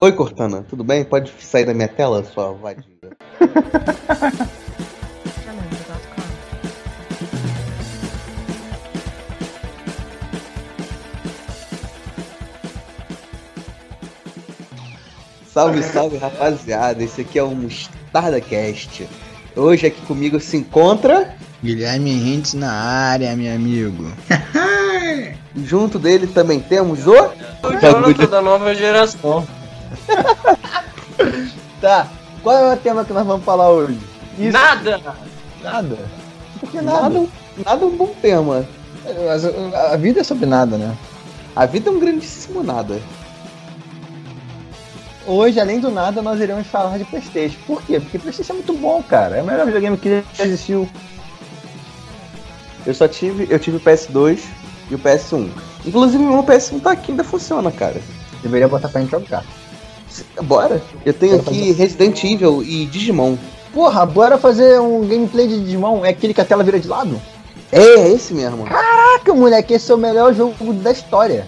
Oi, Cortana, tudo bem? Pode sair da minha tela, sua vadia? Salve, salve, rapaziada. Esse aqui é o Mostarda Cast. Hoje aqui comigo se encontra. Guilherme Hintz na área, meu amigo. Junto dele também temos o. O Jonathan da nova geração. tá, qual é o tema que nós vamos falar hoje? Isso. Nada! Nada? Por que nada? Nada, nada é um bom tema. Mas a vida é sobre nada, né? A vida é um grandíssimo nada. Hoje, além do nada, nós iremos falar de Playstation. Por quê? Porque Playstation é muito bom, cara. É o melhor videogame que já existiu. Eu só tive, eu tive o PS2 e o PS1. Inclusive, o meu PS1 tá aqui, ainda funciona, cara. Deveria botar pra gente jogar. Bora. Eu tenho Bora aqui fazer... Resident Evil e Digimon. Porra, bora fazer um gameplay de Digimon. É aquele que a tela vira de lado? É, é esse mesmo. Caraca, moleque, esse é o melhor jogo da história.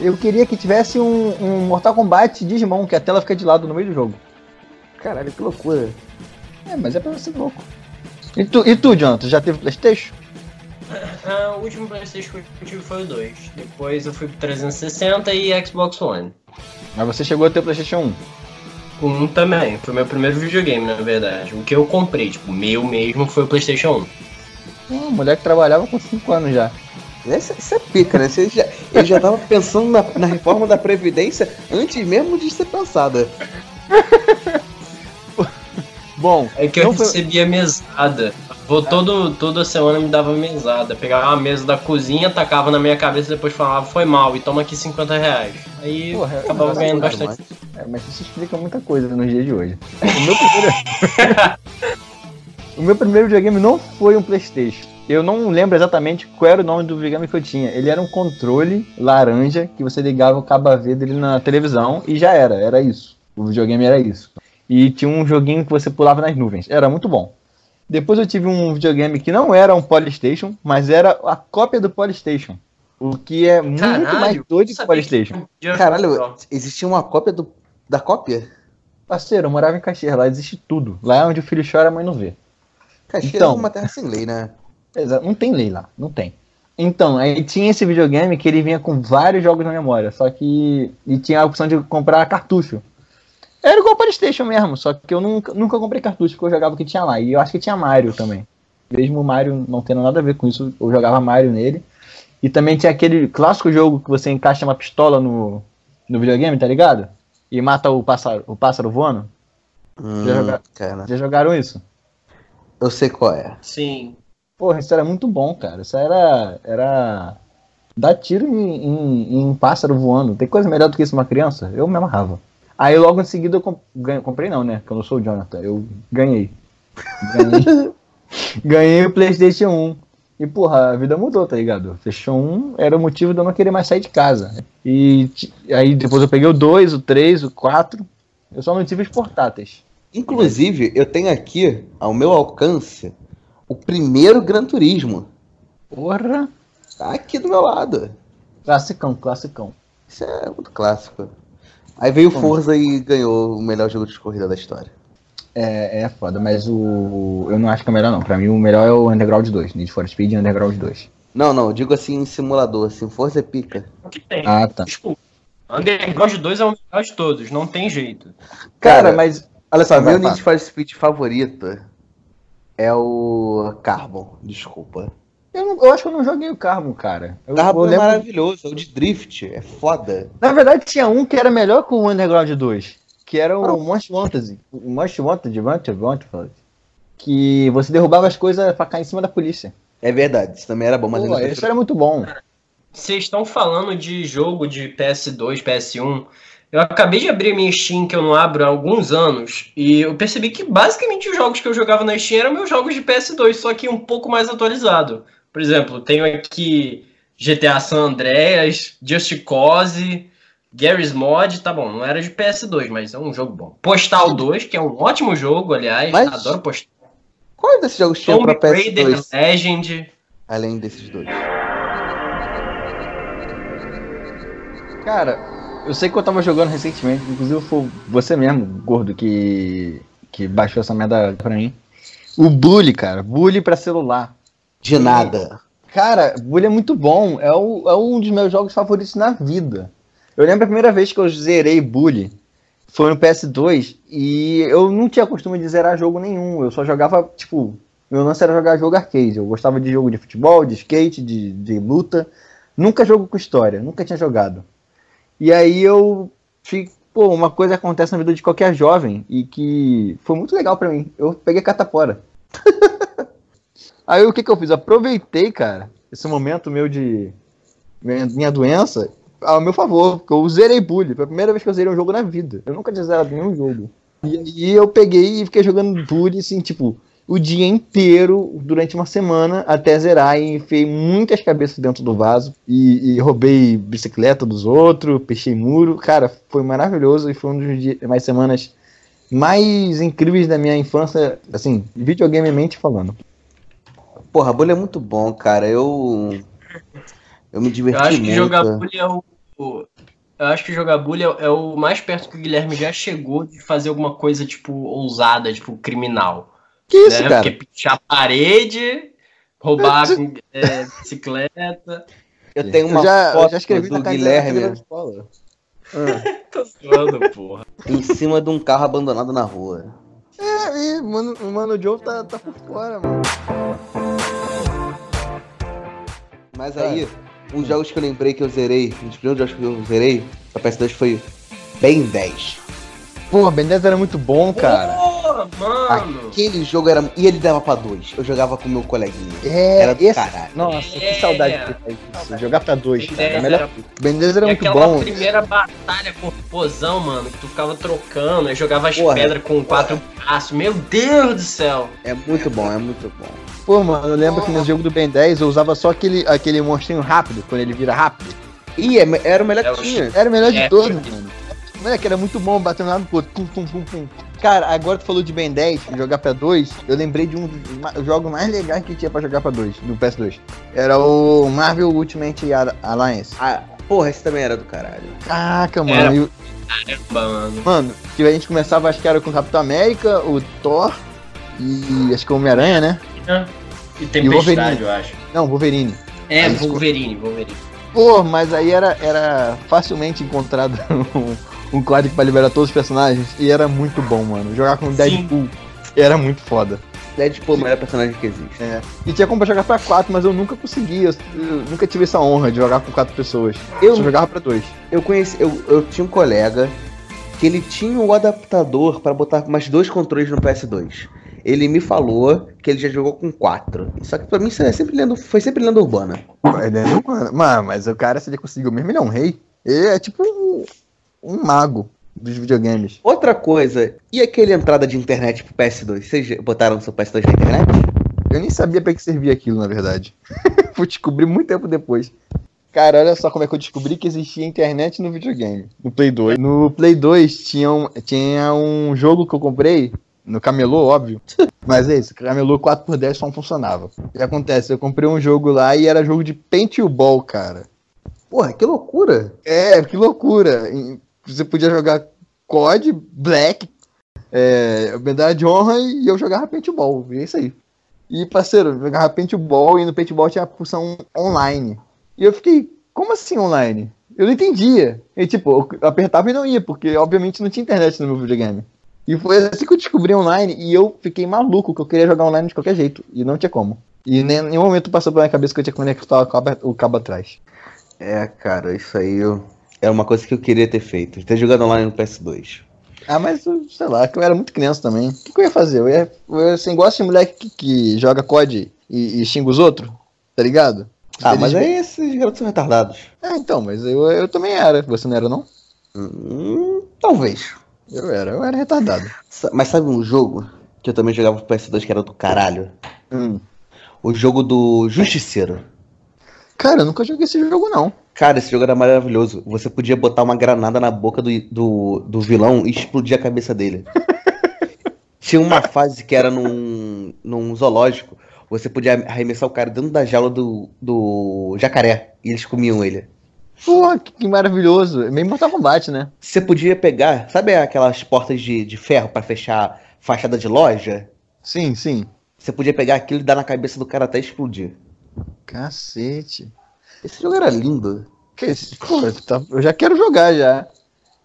Eu queria que tivesse um, um Mortal Kombat Digimon, que a tela fica de lado no meio do jogo. Caralho, que loucura. É, mas é pra ser louco. E tu, e tu Jonathan, já teve Playstation? Ah, o último Playstation que eu tive foi o 2. Depois eu fui pro 360 e Xbox One. Mas você chegou a ter o Playstation 1? Um também, foi meu primeiro videogame, na verdade. O que eu comprei, tipo, meu mesmo foi o Playstation 1. Ah, mulher que trabalhava com 5 anos já. Isso, é pica, né? Você já, ele já tava pensando na, na reforma da Previdência antes mesmo de ser pensada. Bom, é que eu recebia mesada. Vou todo, toda semana me dava mesada. Pegava a mesa da cozinha, tacava na minha cabeça e depois falava, foi mal, e toma aqui 50 reais. Aí Porra, acabava é ganhando bastante. É, mas isso explica muita coisa no dia de hoje. O meu primeiro. o meu primeiro videogame não foi um Playstation. Eu não lembro exatamente qual era o nome do videogame que eu tinha. Ele era um controle laranja que você ligava o cabo AV dele na televisão e já era, era isso. O videogame era isso. E tinha um joguinho que você pulava nas nuvens. Era muito bom. Depois eu tive um videogame que não era um Polystation, mas era a cópia do Polystation. O que é muito Caralho, mais doido que o Polystation. Caralho, existia uma cópia do, da cópia? Parceiro, eu morava em Caxias, lá existe tudo. Lá é onde o filho chora, a mãe não vê. Caxias então, é uma terra sem lei, né? Exato, não tem lei lá, não tem. Então, aí tinha esse videogame que ele vinha com vários jogos na memória, só que. E tinha a opção de comprar cartucho. Era igual Playstation mesmo, só que eu nunca, nunca comprei cartucho porque eu jogava o que tinha lá. E eu acho que tinha Mario também. Mesmo o Mario não tendo nada a ver com isso, eu jogava Mario nele. E também tinha aquele clássico jogo que você encaixa uma pistola no, no videogame, tá ligado? E mata o pássaro, o pássaro voando. Hum, já, joga... já jogaram isso? Eu sei qual é. Sim. Porra, isso era muito bom, cara. Isso era. Era. Dar tiro em, em, em pássaro voando. Tem coisa melhor do que isso uma criança? Eu me amarrava. Aí logo em seguida eu comp comprei não, né? Que eu não sou o Jonathan. Eu ganhei. Ganhei, ganhei o Playstation 1. E porra, a vida mudou, tá ligado? Playstation 1 era o motivo de eu não querer mais sair de casa. E aí depois eu peguei o 2, o 3, o 4. Eu só não tive os portáteis. Inclusive, eu tenho aqui, ao meu alcance, o primeiro Gran Turismo. Porra! Tá aqui do meu lado. Classicão, classicão. Isso é muito clássico. Aí veio o Forza e ganhou o melhor jogo de corrida da história. É, é foda, mas o. Eu não acho que é o melhor, não. Pra mim, o melhor é o Underground 2, Need for Speed e Underground 2. Não, não, digo assim em simulador, assim, Forza é pica. O que tem? Ah, tá. Desculpa. Underground 2 é o melhor de todos, não tem jeito. Cara, Cara mas. Olha só, meu Need for Speed favorito é o Carbon, desculpa. Eu, não, eu, acho que eu não joguei o Carbon, cara. O Carbon é maravilhoso, é o de Drift, é foda. Na verdade, tinha um que era melhor que o Underground 2, que era o. Most Wanted. O Most Wanted, Wanted, Wanted, que você derrubava as coisas pra cair em cima da polícia. É verdade, isso também era bom, mas Pô, isso era muito bom. Vocês estão falando de jogo de PS2, PS1. Eu acabei de abrir minha Steam, que eu não abro há alguns anos, e eu percebi que basicamente os jogos que eu jogava na Steam eram meus jogos de PS2, só que um pouco mais atualizado. Por exemplo, tenho aqui GTA San Andreas, Just Cause, Garry's Mod, tá bom, não era de PS2, mas é um jogo bom. Postal 2, que é um ótimo jogo, aliás, mas... adoro Postal. Qual desses jogos tinha pra PS2? Raider Legend. Além desses dois. Cara, Eu sei que eu tava jogando recentemente, inclusive foi você mesmo, gordo, que, que baixou essa merda pra mim. O Bully, cara. Bully pra celular. De nada. Cara, Bully é muito bom. É, o, é um dos meus jogos favoritos na vida. Eu lembro a primeira vez que eu zerei Bully. Foi no PS2 e eu não tinha costume de zerar jogo nenhum. Eu só jogava, tipo, meu lance era jogar jogo arcade. Eu gostava de jogo de futebol, de skate, de, de luta. Nunca jogo com história, nunca tinha jogado. E aí eu fico, pô, uma coisa acontece na vida de qualquer jovem e que foi muito legal para mim. Eu peguei catapora. aí o que que eu fiz? Aproveitei, cara, esse momento meu de minha, doença ao meu favor, porque eu zerei Bully. Foi a primeira vez que eu zerei um jogo na vida. Eu nunca tinha zerado nenhum jogo. E aí eu peguei e fiquei jogando Bully, assim, tipo, o dia inteiro, durante uma semana, até zerar e enfiei muitas cabeças dentro do vaso e, e roubei bicicleta dos outros, peixei muro. Cara, foi maravilhoso e foi um dos dias, mais semanas mais incríveis da minha infância, assim, videogamemente falando. Porra, Bully é muito bom, cara. Eu. Eu me diverti Eu acho muito. que jogar bully é o. o- Eu acho que jogar bully é, é o mais perto que o Guilherme já chegou de fazer alguma coisa, tipo, ousada, tipo, criminal. Que isso, né? cara? Porque pichar a parede, roubar é, bicicleta. Eu tenho uma eu já, eu foto já escrevi do Guilherme escola. Tô zoando, porra. em cima de um carro abandonado na rua. É, e, mano, o Mano Joe tá, tá por fora, mano. Mas aí, uns jogos que eu lembrei que eu zerei, um dos primeiros jogos que eu zerei, da PS2 foi Ben 10. Porra, Ben 10 era muito bom, cara. Porra, mano. Aquele jogo era. E ele dava pra dois. Eu jogava com meu coleguinha. É, Era do esse- caralho. Nossa, É. que saudade de ter isso. Jogar pra dois, Ben cara. 10 Melhor... era- Ben 10 era E muito aquela bom. primeira batalha corposão, mano, que tu ficava trocando, aí jogava as Porra. pedras com quatro braços. Meu Deus do céu! É muito bom, é muito bom. Pô, mano, eu lembro que no jogo do Ben 10 eu usava só aquele, aquele monstrinho rápido, quando ele vira rápido. Ih, é- era o melhor É que o tinha. Era o melhor de É, todos, mano. Moleque, era muito bom batendo lá no outro. Pum, pum, pum, pum. Cara, agora tu falou de Ben 10, jogar pra 2, eu lembrei de um dos jogos mais legais que tinha pra jogar pra 2, no PS2. Era o Marvel Ultimate Al- Alliance. Ah, porra, esse também era do caralho. Caraca, mano. Era. e Caramba, mano. Mano, que a gente começava, acho que era com o Capitão América, o Thor e acho que o Homem-Aranha, né? E E Tempestade, Wolverine. eu acho. Não, Wolverine. É, Aí, Wolverine, Wolverine. Pô, mas aí era, era facilmente encontrado um, um código pra liberar todos os personagens e era muito bom, mano. Jogar com o Deadpool era muito foda. Deadpool é o melhor personagem que existe. É. E tinha como pra jogar pra quatro, mas eu nunca conseguia. Eu, eu nunca tive essa honra de jogar com quatro pessoas. Eu só jogava pra dois. Eu conheci, eu, eu tinha um colega que ele tinha o adaptador pra botar mais dois controles no PS2. Ele me falou que ele já jogou com quatro. Só que pra mim isso é sempre lenda, foi sempre lenda urbana. Mas, né, não- mano, mas o cara, se ele conseguiu mesmo, ele é um rei. Ele é tipo um, mago dos videogames. Outra coisa, e aquele entrada de internet pro PS2? Vocês botaram seu PS2 na internet? Eu nem sabia pra que servia aquilo, na verdade. Fui descobrir muito tempo depois. Cara, olha só como é que eu descobri que existia internet no videogame. No Play 2. No Play 2 tinha um, tinha um jogo que eu comprei, no Camelô, óbvio. Mas é isso, Camelô 4x10 só não funcionava. O que acontece? Eu comprei um jogo lá e era jogo de paintball, cara. Porra, que loucura! É, que loucura. Você podia jogar COD, Black, é, medalha de honra e eu jogava paintball. E é isso aí. E, parceiro, eu jogava paintball e no paintball tinha a função online. E eu fiquei, como assim online? Eu não entendia. E tipo, eu apertava e não ia, porque obviamente não tinha internet no meu videogame. E foi assim que eu descobri online e eu fiquei maluco que eu queria jogar online de qualquer jeito. E não tinha como. E em nenhum momento passou pela minha cabeça que eu tinha que conectar o cabo, o cabo atrás. É, cara, isso aí eu... era uma coisa que eu queria ter feito. Ter jogado online no PS2. Ah, mas sei lá, que eu era muito criança também. O que, que eu ia fazer? Eu ia. Eu, assim, gosto de moleque que, que joga COD e, e xinga os outros, tá ligado? Ah, Eles- mas aí esses garotos são retardados. É, então, mas eu, eu também era. Você não era, não? Hum, talvez. Eu era, eu era retardado. Mas sabe um jogo que eu também jogava pro PS2 que era do caralho? Hum. O jogo do Justiceiro. Cara, eu nunca joguei esse jogo, não. Cara, esse jogo era maravilhoso. Você podia botar uma granada na boca do, do, do vilão e explodir a cabeça dele. Tinha uma fase que era num, num zoológico. Você podia arremessar o cara dentro da jaula do, do jacaré. E eles comiam ele. Porra, que, maravilhoso. É meio Mortal Kombat, né? Você podia pegar, sabe aquelas portas de, de ferro pra fechar fachada de loja? Sim, sim. Você podia pegar aquilo e dar na cabeça do cara até explodir. Cacete. Esse jogo era lindo. Que pô, eu já quero jogar já.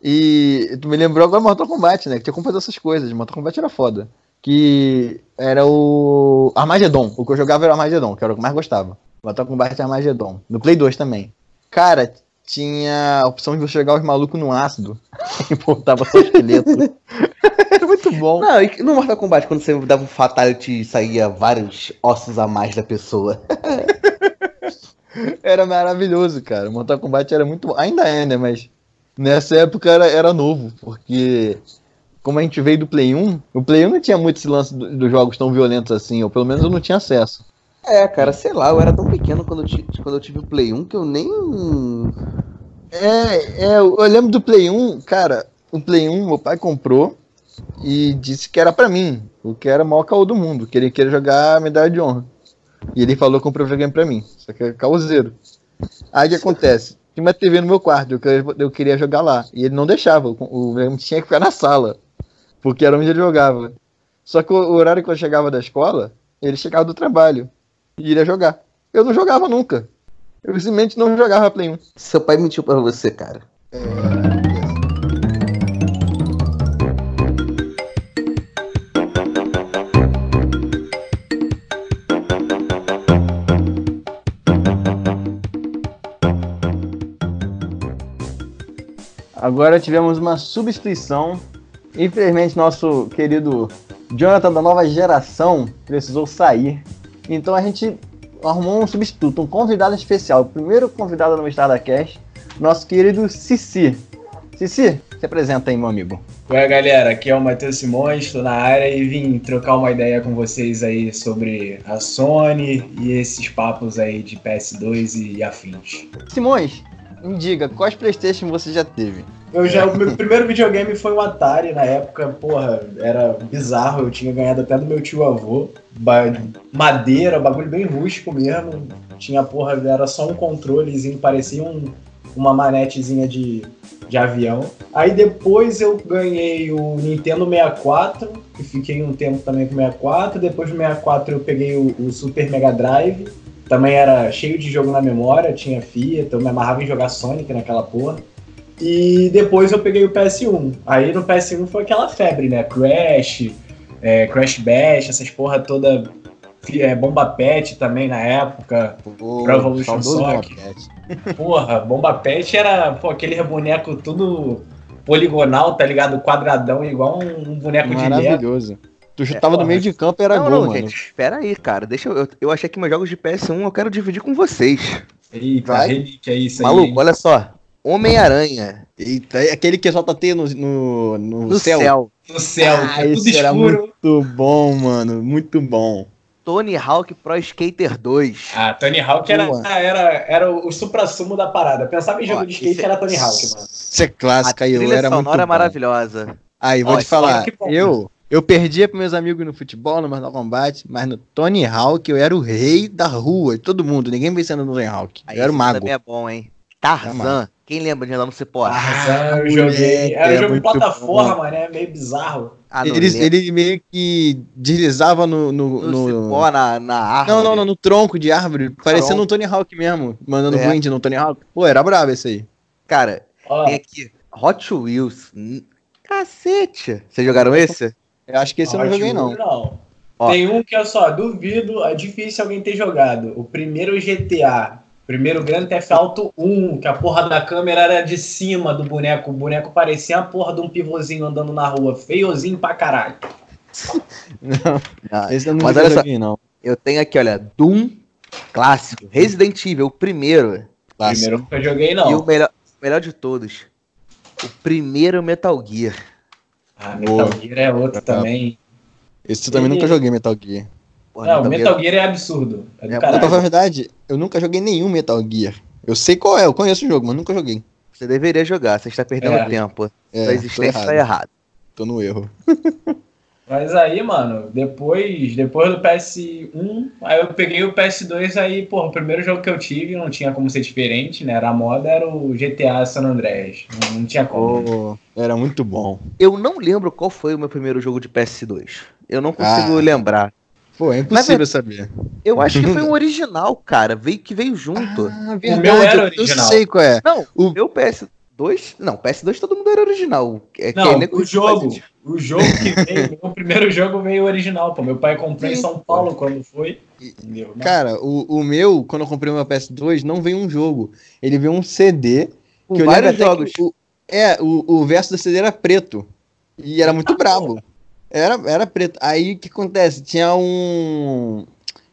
E tu me lembrou agora Mortal Kombat, né? Que tinha como fazer essas coisas. Mortal Kombat era foda. Que era o Armageddon. O que eu jogava era o Armageddon, que era o que eu mais gostava. Mortal Kombat Armageddon. No Play 2 também. Cara, tinha a opção de você jogar os malucos no ácido. e voltava só esqueleto. era muito bom. Não, e no Mortal Kombat, quando você dava um Fatality, saía vários ossos a mais da pessoa. Era maravilhoso, cara. Mortal Kombat era muito. Ainda é, né? Mas nessa época era, era novo, porque como a gente veio do Play 1, o Play 1 não tinha muito esse lance do- dos jogos tão violentos assim, ou pelo menos eu não tinha acesso. É, cara, sei lá, eu era tão pequeno quando eu, quando eu tive o Play 1 que eu nem. É, é, eu lembro do Play 1, cara, o Play 1 meu pai comprou e disse que era pra mim, o que era o maior caô do mundo, que ele queria jogar a medalha de honra. E ele falou que comprou o videogame pra mim, só que é caoseiro. Aí o que acontece? Tinha uma TV no meu quarto, eu queria, eu queria jogar lá, e ele não deixava, o, o videogame tinha que ficar na sala, porque era onde ele jogava. Só que o, o horário que eu chegava da escola, ele chegava do trabalho, e iria jogar. Eu não jogava nunca. Eu simplesmente não jogava Play 1. Seu pai mentiu pra você, cara. Agora tivemos uma substituição. Infelizmente, nosso querido Jonathan da nova geração precisou sair. Então a gente arrumou um substituto, um convidado especial. O primeiro convidado no Estado da Cash, nosso querido Cici. Cici, se apresenta aí, meu amigo. Ué, galera, aqui é o Matheus Simões, estou na área e vim trocar uma ideia com vocês aí sobre a Sony e esses papos aí de PS2 e afins. Simões, me diga, quais Playstation você já teve? Eu já, o meu primeiro videogame foi um Atari na época, porra, era bizarro, eu tinha ganhado até do meu tio avô, ba- madeira, bagulho bem rústico mesmo, tinha porra, era só um controlezinho, parecia um- uma manetezinha de, de avião. Aí depois eu ganhei o Nintendo 64, que fiquei um tempo também com o 64, depois do 64 eu peguei o, o Super Mega Drive, também era cheio de jogo na memória, tinha Fiat, eu me amarrava em jogar Sonic naquela porra. E depois eu peguei o PS1. Aí no PS1 foi aquela febre, né? Crash, é, Crash Bash, essas porra toda. É, Bomba Pet também na época. Pro Evolution Soccer. Porra, Bomba Pet era pô, aquele boneco tudo poligonal, tá ligado? Quadradão, igual um, um boneco de Lego. Maravilhoso. Tu chutava porra. no meio de campo e era não, gol, não, mano. gente, espera aí, cara. Deixa eu, eu. achei que meus jogos de PS1 eu quero dividir com vocês. Eita, Vai. relíquia isso aí. Maluco, hein? olha só. Homem-Aranha. Eita, é aquele que solta T no, no, no, No céu. céu. No céu, Ah, é tudo esse era escuro. muito bom, mano. Muito bom. Tony Hawk Pro Skater 2. Ah, Tony Hawk era, era, era o supra-sumo da parada. Pensava em jogo Ó, de skate, é- era Tony Hawk, mano. Isso é A clássica aí, era muito sonora é bom. maravilhosa. Aí, vou Ó, te falar, eu, eu perdia pros meus amigos no futebol, no Mortal Kombat, mas no Tony Hawk eu era o rei da rua, de todo mundo, ninguém vencendo no Tony Hawk. Aí Eu era o mago. também é bom, hein? É Tarzan. Quem lembra de andar no Cipó? Ah, eu joguei. Era é um jogo de plataforma, bom. mano, é meio bizarro. Ah, Ele, ele meio que deslizava no. no, no, no- cipó, na, na árvore. Não, não, não, no tronco de árvore, parecendo Tronco. um Tony Hawk mesmo, mandando É. grind no Tony Hawk. Pô, era brabo esse aí. Cara, tem aqui Hot Wheels. Cacete. Vocês jogaram esse? Eu acho que esse eu não Hot joguei, não. Não. Ó. Tem um que eu só duvido, é difícil alguém ter jogado. O primeiro GTA, primeiro Grand Theft Auto 1, que a porra da câmera era de cima do boneco. O boneco parecia a porra de um pivôzinho andando na rua, feiozinho pra caralho. Ah, Esse eu não Mas olha só, joguei, não. eu tenho aqui, olha, Doom clássico, Resident Evil, o primeiro. Clássico. Primeiro nunca joguei, E o não. melhor, o melhor de todos, o primeiro Metal Gear. Ah, Metal Gear é outro também. Esse eu também Ele- nunca joguei Metal Gear. Porra, Não, Metal Gear é absurdo. É do É, Pra falar a caralho. verdade, eu nunca joguei nenhum Metal Gear. Eu sei qual é, eu conheço o jogo, mas nunca joguei. Você deveria jogar, você está perdendo É. tempo. É, Sua existência está errada. Tô no erro. Mas aí, mano, depois, depois do PS1, aí eu peguei o PS2, aí, pô, o primeiro jogo que eu tive não tinha como ser diferente, né? Era a moda, era o GTA San Andreas. Não, não tinha como. Oh, era muito bom. Eu não lembro qual foi o meu primeiro jogo de PS2. Eu não consigo Ah. lembrar. Pô, é impossível saber. Eu acho que foi um original, cara. Veio que veio junto. Ah, O meu era original. Eu sei qual é. Não, O- meu PS2. Não, PS2 todo mundo era original. É, que Não, é o jogo, o jogo que veio, o primeiro jogo veio original, pô. Meu pai comprou em. São Paulo quando foi. Entendeu? Cara, o, o meu, quando eu comprei o meu PS2, não veio um jogo. Ele veio um CD. Com que eu vários lembro até jogos. que o- é, o, o verso da CD era preto. E era muito brabo. Era, era preto. Aí o que acontece? Tinha um.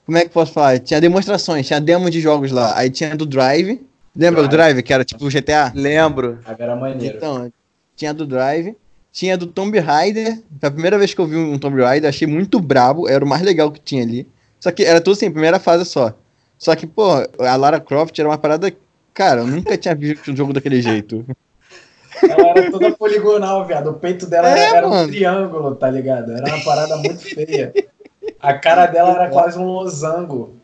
Como é que eu posso falar? Tinha demonstrações, tinha demo de jogos lá. Aí tinha do Drive. Lembra do Drive. Drive, que era tipo o GTA? Lembro. Ah, Era maneiro. Então, tinha do Drive. Tinha do Tomb Raider. Foi a primeira vez que eu vi um Tomb Raider, achei muito brabo. Era o mais legal que tinha ali. Só que era tudo assim, primeira fase só. Só que, pô, a Lara Croft era uma parada. Cara, eu nunca tinha visto um jogo daquele jeito. Ela era toda poligonal, viado. O peito dela É, era, era um triângulo, tá ligado? Era uma parada muito feia. A cara dela era quase um losango.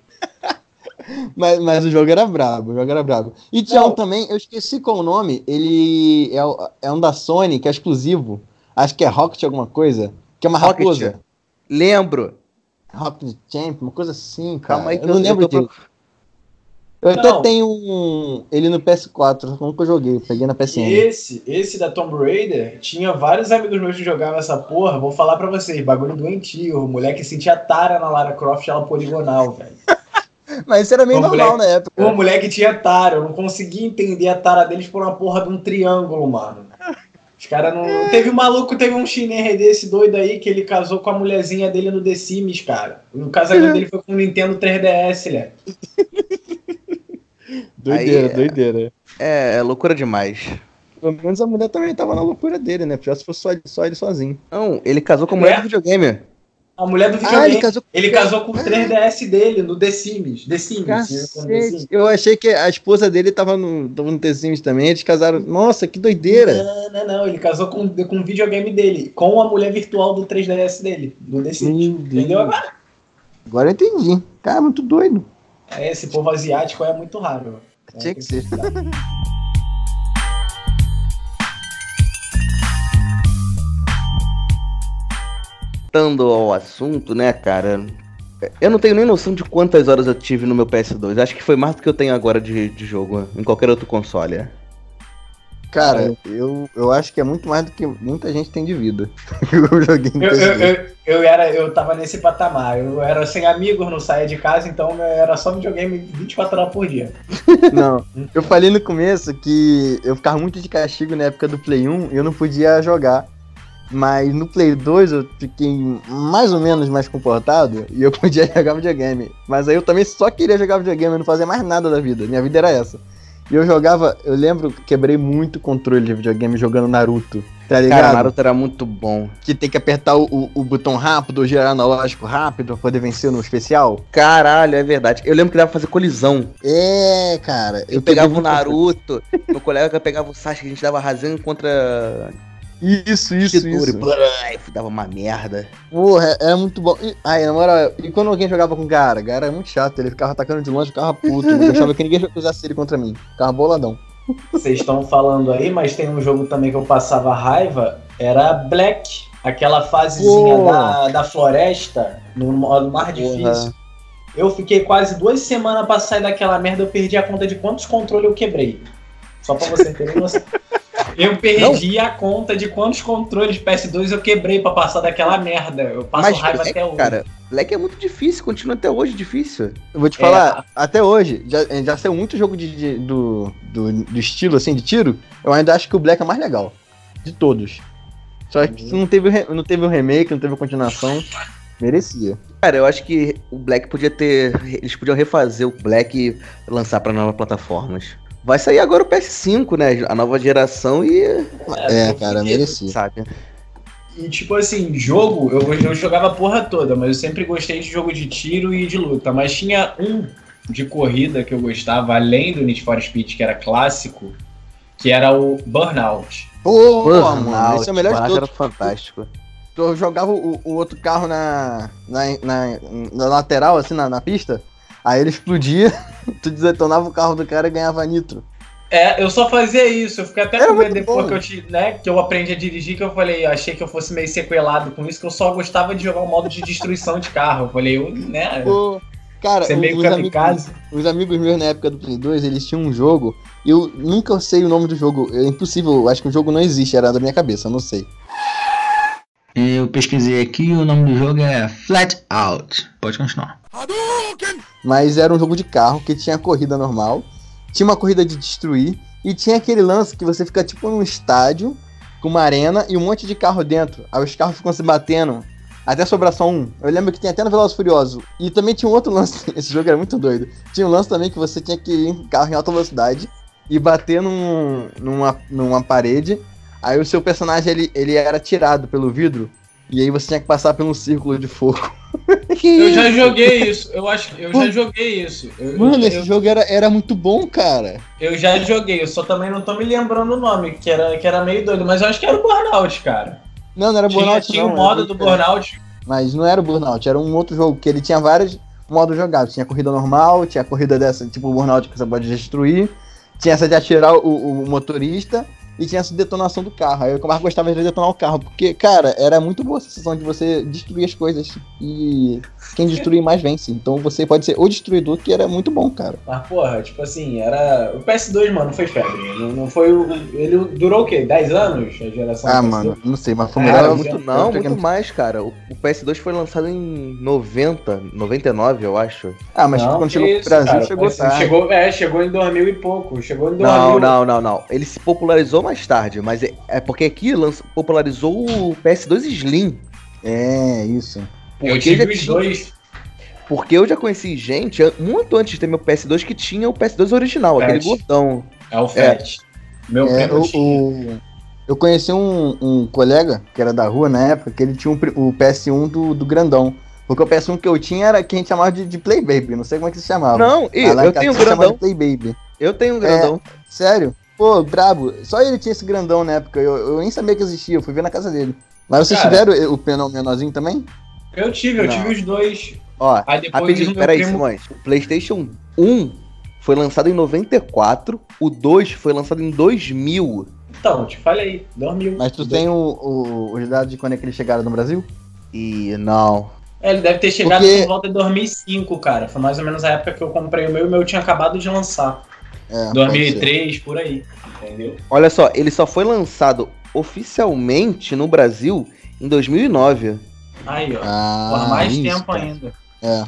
Mas, mas o jogo era brabo, o jogo era brabo. E tinha um também, eu esqueci qual o nome. Ele é, é um da Sony, que é exclusivo. Acho que é Rocket alguma coisa. Que é uma Rocket. raposa. Lembro. Rocket Champ, uma coisa assim, cara. Calma aí que eu não lembro tô... Eu até Não. tenho um, ele no PS4, só que eu nunca joguei, peguei na PSN. esse, esse da Tomb Raider, tinha vários amigos meus que jogavam essa porra. Vou falar pra vocês, bagulho doentio. O moleque sentia tara na Lara Croft, ela poligonal, velho. Mas isso era meio Ô, normal moleque. na época. O moleque tinha tara, eu não conseguia entender a tara deles por uma porra de um triângulo, mano. Os caras não. Teve um maluco, teve um chinês desse doido aí que ele casou com a mulherzinha dele no The Sims, cara. O casamento dele foi com o Nintendo 3DS, né? Doideira, Aí, doideira. É, é loucura demais. Pelo menos a mulher também tava na loucura dele, né? Pior se fosse só, só ele sozinho. Não, ele casou com a mulher É? do videogame. A mulher do Ah, videogame. ele casou com Ele casou com o 3DS dele no The Sims. The Sims. The Cacete. Sims. Eu achei que a esposa dele tava no, tava no The Sims também, eles casaram. Nossa, que doideira! Não, não, não. Ele casou com, com o videogame dele. Com a mulher virtual do 3DS dele. Do The Sims. Meu Deus. Entendeu agora? Agora eu entendi. Cara, muito doido. É, esse povo asiático é muito raro. Tinha que ser. Voltando ao assunto, né, cara? Eu não tenho nem noção de quantas horas eu tive no meu PS2. Acho que foi mais do que eu tenho agora de, de jogo em qualquer outro console. Cara, eu, eu acho que é muito mais do que muita gente tem de vida. eu joguei Eu, eu, PS2. eu, eu, era, eu tava nesse patamar. Eu era sem amigos, não saía de casa, então era só videogame 24 horas por dia. Não, eu falei no começo que eu ficava muito de castigo na época do Play 1 e eu não podia jogar. Mas no Play 2 eu fiquei mais ou menos mais comportado e eu podia jogar videogame. Mas aí eu também só queria jogar videogame, eu não fazia mais nada da vida. Minha vida era essa. E eu jogava, eu lembro que quebrei muito controle de videogame jogando Naruto. Tá ligado? Cara, Naruto era muito bom. Que tem que apertar o, o, o botão rápido, girar analógico rápido pra poder vencer no especial. Caralho, é verdade. Eu lembro que dava pra fazer colisão. É, cara. Eu pegava o Naruto, meu colega pegava o Sasuke, a gente dava razão contra Isso, isso, Chidori. isso. Blai, Dava uma merda. Porra, era muito bom. E, ai, na moral, e quando alguém jogava com o cara? O cara era muito chato, ele ficava atacando de longe, ficava puto. Eu achava que ninguém usasse ele contra mim. Ficava boladão. Vocês estão falando aí, mas tem um jogo também que eu passava raiva, era Black. Aquela fasezinha Pô. da, da floresta, no modo mais difícil. Eu fiquei quase duas semanas pra sair daquela merda, eu perdi a conta de quantos controles eu quebrei. Só pra você ter noção. Eu perdi a conta de quantos controles PS2 eu quebrei pra passar daquela merda. Eu passo Mas raiva Black, até hoje. cara, Black é muito difícil, continua até hoje difícil. Eu vou te É. falar, até hoje, já, já saiu muito jogo de, de- do, do, do estilo, assim, de tiro. Eu ainda acho que o Black é o mais legal. De todos. Só que não teve, não teve o remake, não teve a continuação. Merecia. Cara, eu acho que o Black podia ter. Eles podiam refazer o Black e lançar pra novas plataformas. Vai sair agora o PS5, né? A nova geração e. É, tô cara, merecia. Sabe? E tipo assim, jogo, eu, eu jogava a porra toda, mas eu sempre gostei de jogo de tiro e de luta. Mas tinha um de corrida que eu gostava, além do Need for Speed, que era clássico, que era o Burnout. Pô, Burnout, mano, esse é o melhor de todos. era fantástico. tu jogava o, o outro carro na, na, na, na lateral, assim, na, na pista, aí ele explodia, tu detonava o carro do cara e ganhava nitro. É, eu só fazia isso. Eu fiquei até Era com medo depois bom. que eu, te, né, que eu aprendi a dirigir, que eu falei, eu achei que eu fosse meio sequelado com isso, que eu só gostava de jogar o modo de destruição de carro. Eu falei, eu, né? Pô, cara, Você o- meio os, amigos, os amigos meus na época do Play 2, eles tinham um jogo, e eu nunca sei o nome do jogo, é impossível, eu acho que o jogo não existe, era da minha cabeça, eu não sei. Eu pesquisei aqui o nome do jogo é Flat Out. Pode continuar. Mas era um jogo de carro que tinha corrida normal, tinha uma corrida de destruir, e tinha aquele lance que você fica tipo num estádio, com uma arena e um monte de carro dentro. Aí os carros ficam se batendo, até sobrar só um. Eu lembro que tinha até no Velozes e Furioso. E também tinha um outro lance, esse jogo era muito doido. Tinha um lance também que você tinha que ir em carro em alta velocidade e bater num, numa, numa parede. Aí o seu personagem ele, ele era tirado pelo vidro. E aí você tinha que passar por um círculo de fogo. Eu já joguei isso. Eu acho que eu já joguei isso. Eu, Mano, eu, esse jogo era, era muito bom, cara. eu já joguei, eu só também não tô me lembrando o nome, que era, que era meio doido, mas eu acho que era o Burnout, cara. Não, não era Tinha, Burnout, tinha o era modo do. Burnout. Mas não era o Burnout, era um outro jogo que ele tinha vários modos jogados. Tinha corrida normal, tinha corrida dessa, tipo o Burnout que você pode destruir, tinha essa de atirar o, o motorista e tinha essa de detonação do carro. Aí eu mais gostava de detonar o carro, porque, cara, era muito boa a sensação de você destruir as coisas e quem destruir mais vence. Então você pode ser o destruidor, que era muito bom, cara. Mas, porra, tipo assim, era. O PS2, mano, foi febre. Não, não foi o. Ele durou o quê? 10 anos? A geração Ah, do PS2? mano, não sei, mas foi É, melhor. Muito não, muito mais, cara. O, o PS2 foi lançado em 90, 99, eu acho. Ah, mas Não, quando chegou isso, pro Brasil, cara, chegou foi- tarde. Chegou, é, chegou em 2000 e pouco. Chegou em 2000. Não, não, não, não. Ele se popularizou mais tarde, mas é, é porque aqui lança- popularizou o PS2 Slim. É, isso. Eu Porque tive já os tinha- dois. Porque eu já conheci gente muito antes de ter meu PS2 que tinha o PS2 original, Fat. aquele gordão. É o FAT. Meu É, primo o, eu conheci um, um colega que era da rua na época, que ele tinha um o PS1 do, do grandão. Porque o PS1 que eu tinha era que a gente chamava de, de Play Baby, não sei como é que se chamava. Não, e eu casa tenho um grandão. de Play Baby. Eu tenho um grandão. Sério? Pô, brabo. Só ele tinha esse grandão na época. Eu, eu nem sabia que existia, eu fui ver na casa dele. Mas vocês Cara. tiveram o penão menorzinho também? Eu tive, eu Não. tive os dois. Ó, Aí depois o rapidinho, peraí, primo. Simões. O PlayStation 1 foi lançado em 94, o 2 foi lançado em 2000. Então, te falei, 2000. Mas tu tem o, o, os dados de quando é que eles chegaram no Brasil? E não. É, ele deve ter chegado Porque- por volta de 2005, cara. Foi mais ou menos a época que eu comprei o meu e o meu tinha acabado de lançar. É, pode ser. 2003, por aí. Entendeu? Olha só, ele só foi lançado oficialmente no Brasil em 2009. Aí, ó. Ah, por mais isso, tempo cara. ainda. É.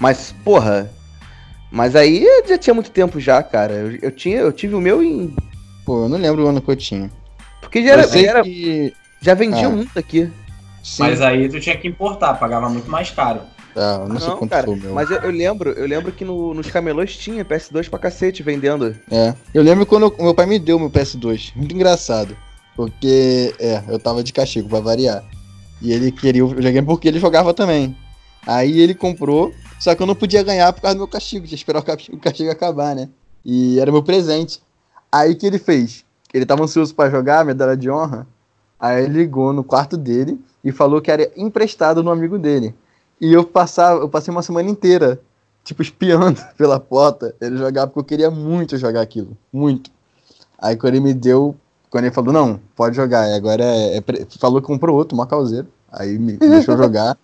Mas, porra. Mas aí já tinha muito tempo já, cara. Eu, eu tinha, eu tive o meu em. Pô, eu não lembro o ano que eu tinha. Porque já, era, eu sei já, era- que... já vendia Ah. muito aqui. Sim. Mas aí tu tinha que importar, pagava muito mais caro. Tá, eu não, sei Não, quanto cara, foi o meu. mas eu, eu lembro, eu lembro que no- nos camelôs tinha PS2 pra cacete vendendo. É. Eu lembro quando meu pai me deu meu PS2. Muito engraçado. Porque, é, eu tava de castigo, pra variar. E ele queria o videogame porque ele jogava também. Aí ele comprou, só que eu não podia ganhar por causa do meu castigo. Tinha que esperar o castigo, acabar, né? E era meu presente. Aí o que ele fez? Ele tava ansioso pra jogar, medalha de honra. Aí ele ligou no quarto dele e falou que era emprestado no amigo dele. E eu passava, eu passei uma semana inteira, tipo, espiando pela porta ele jogar, porque eu queria muito jogar aquilo. Muito. Aí quando ele me deu, quando ele falou, não, pode jogar. E agora é, é pre- falou que comprou outro, uma causeiro. Aí me deixou jogar.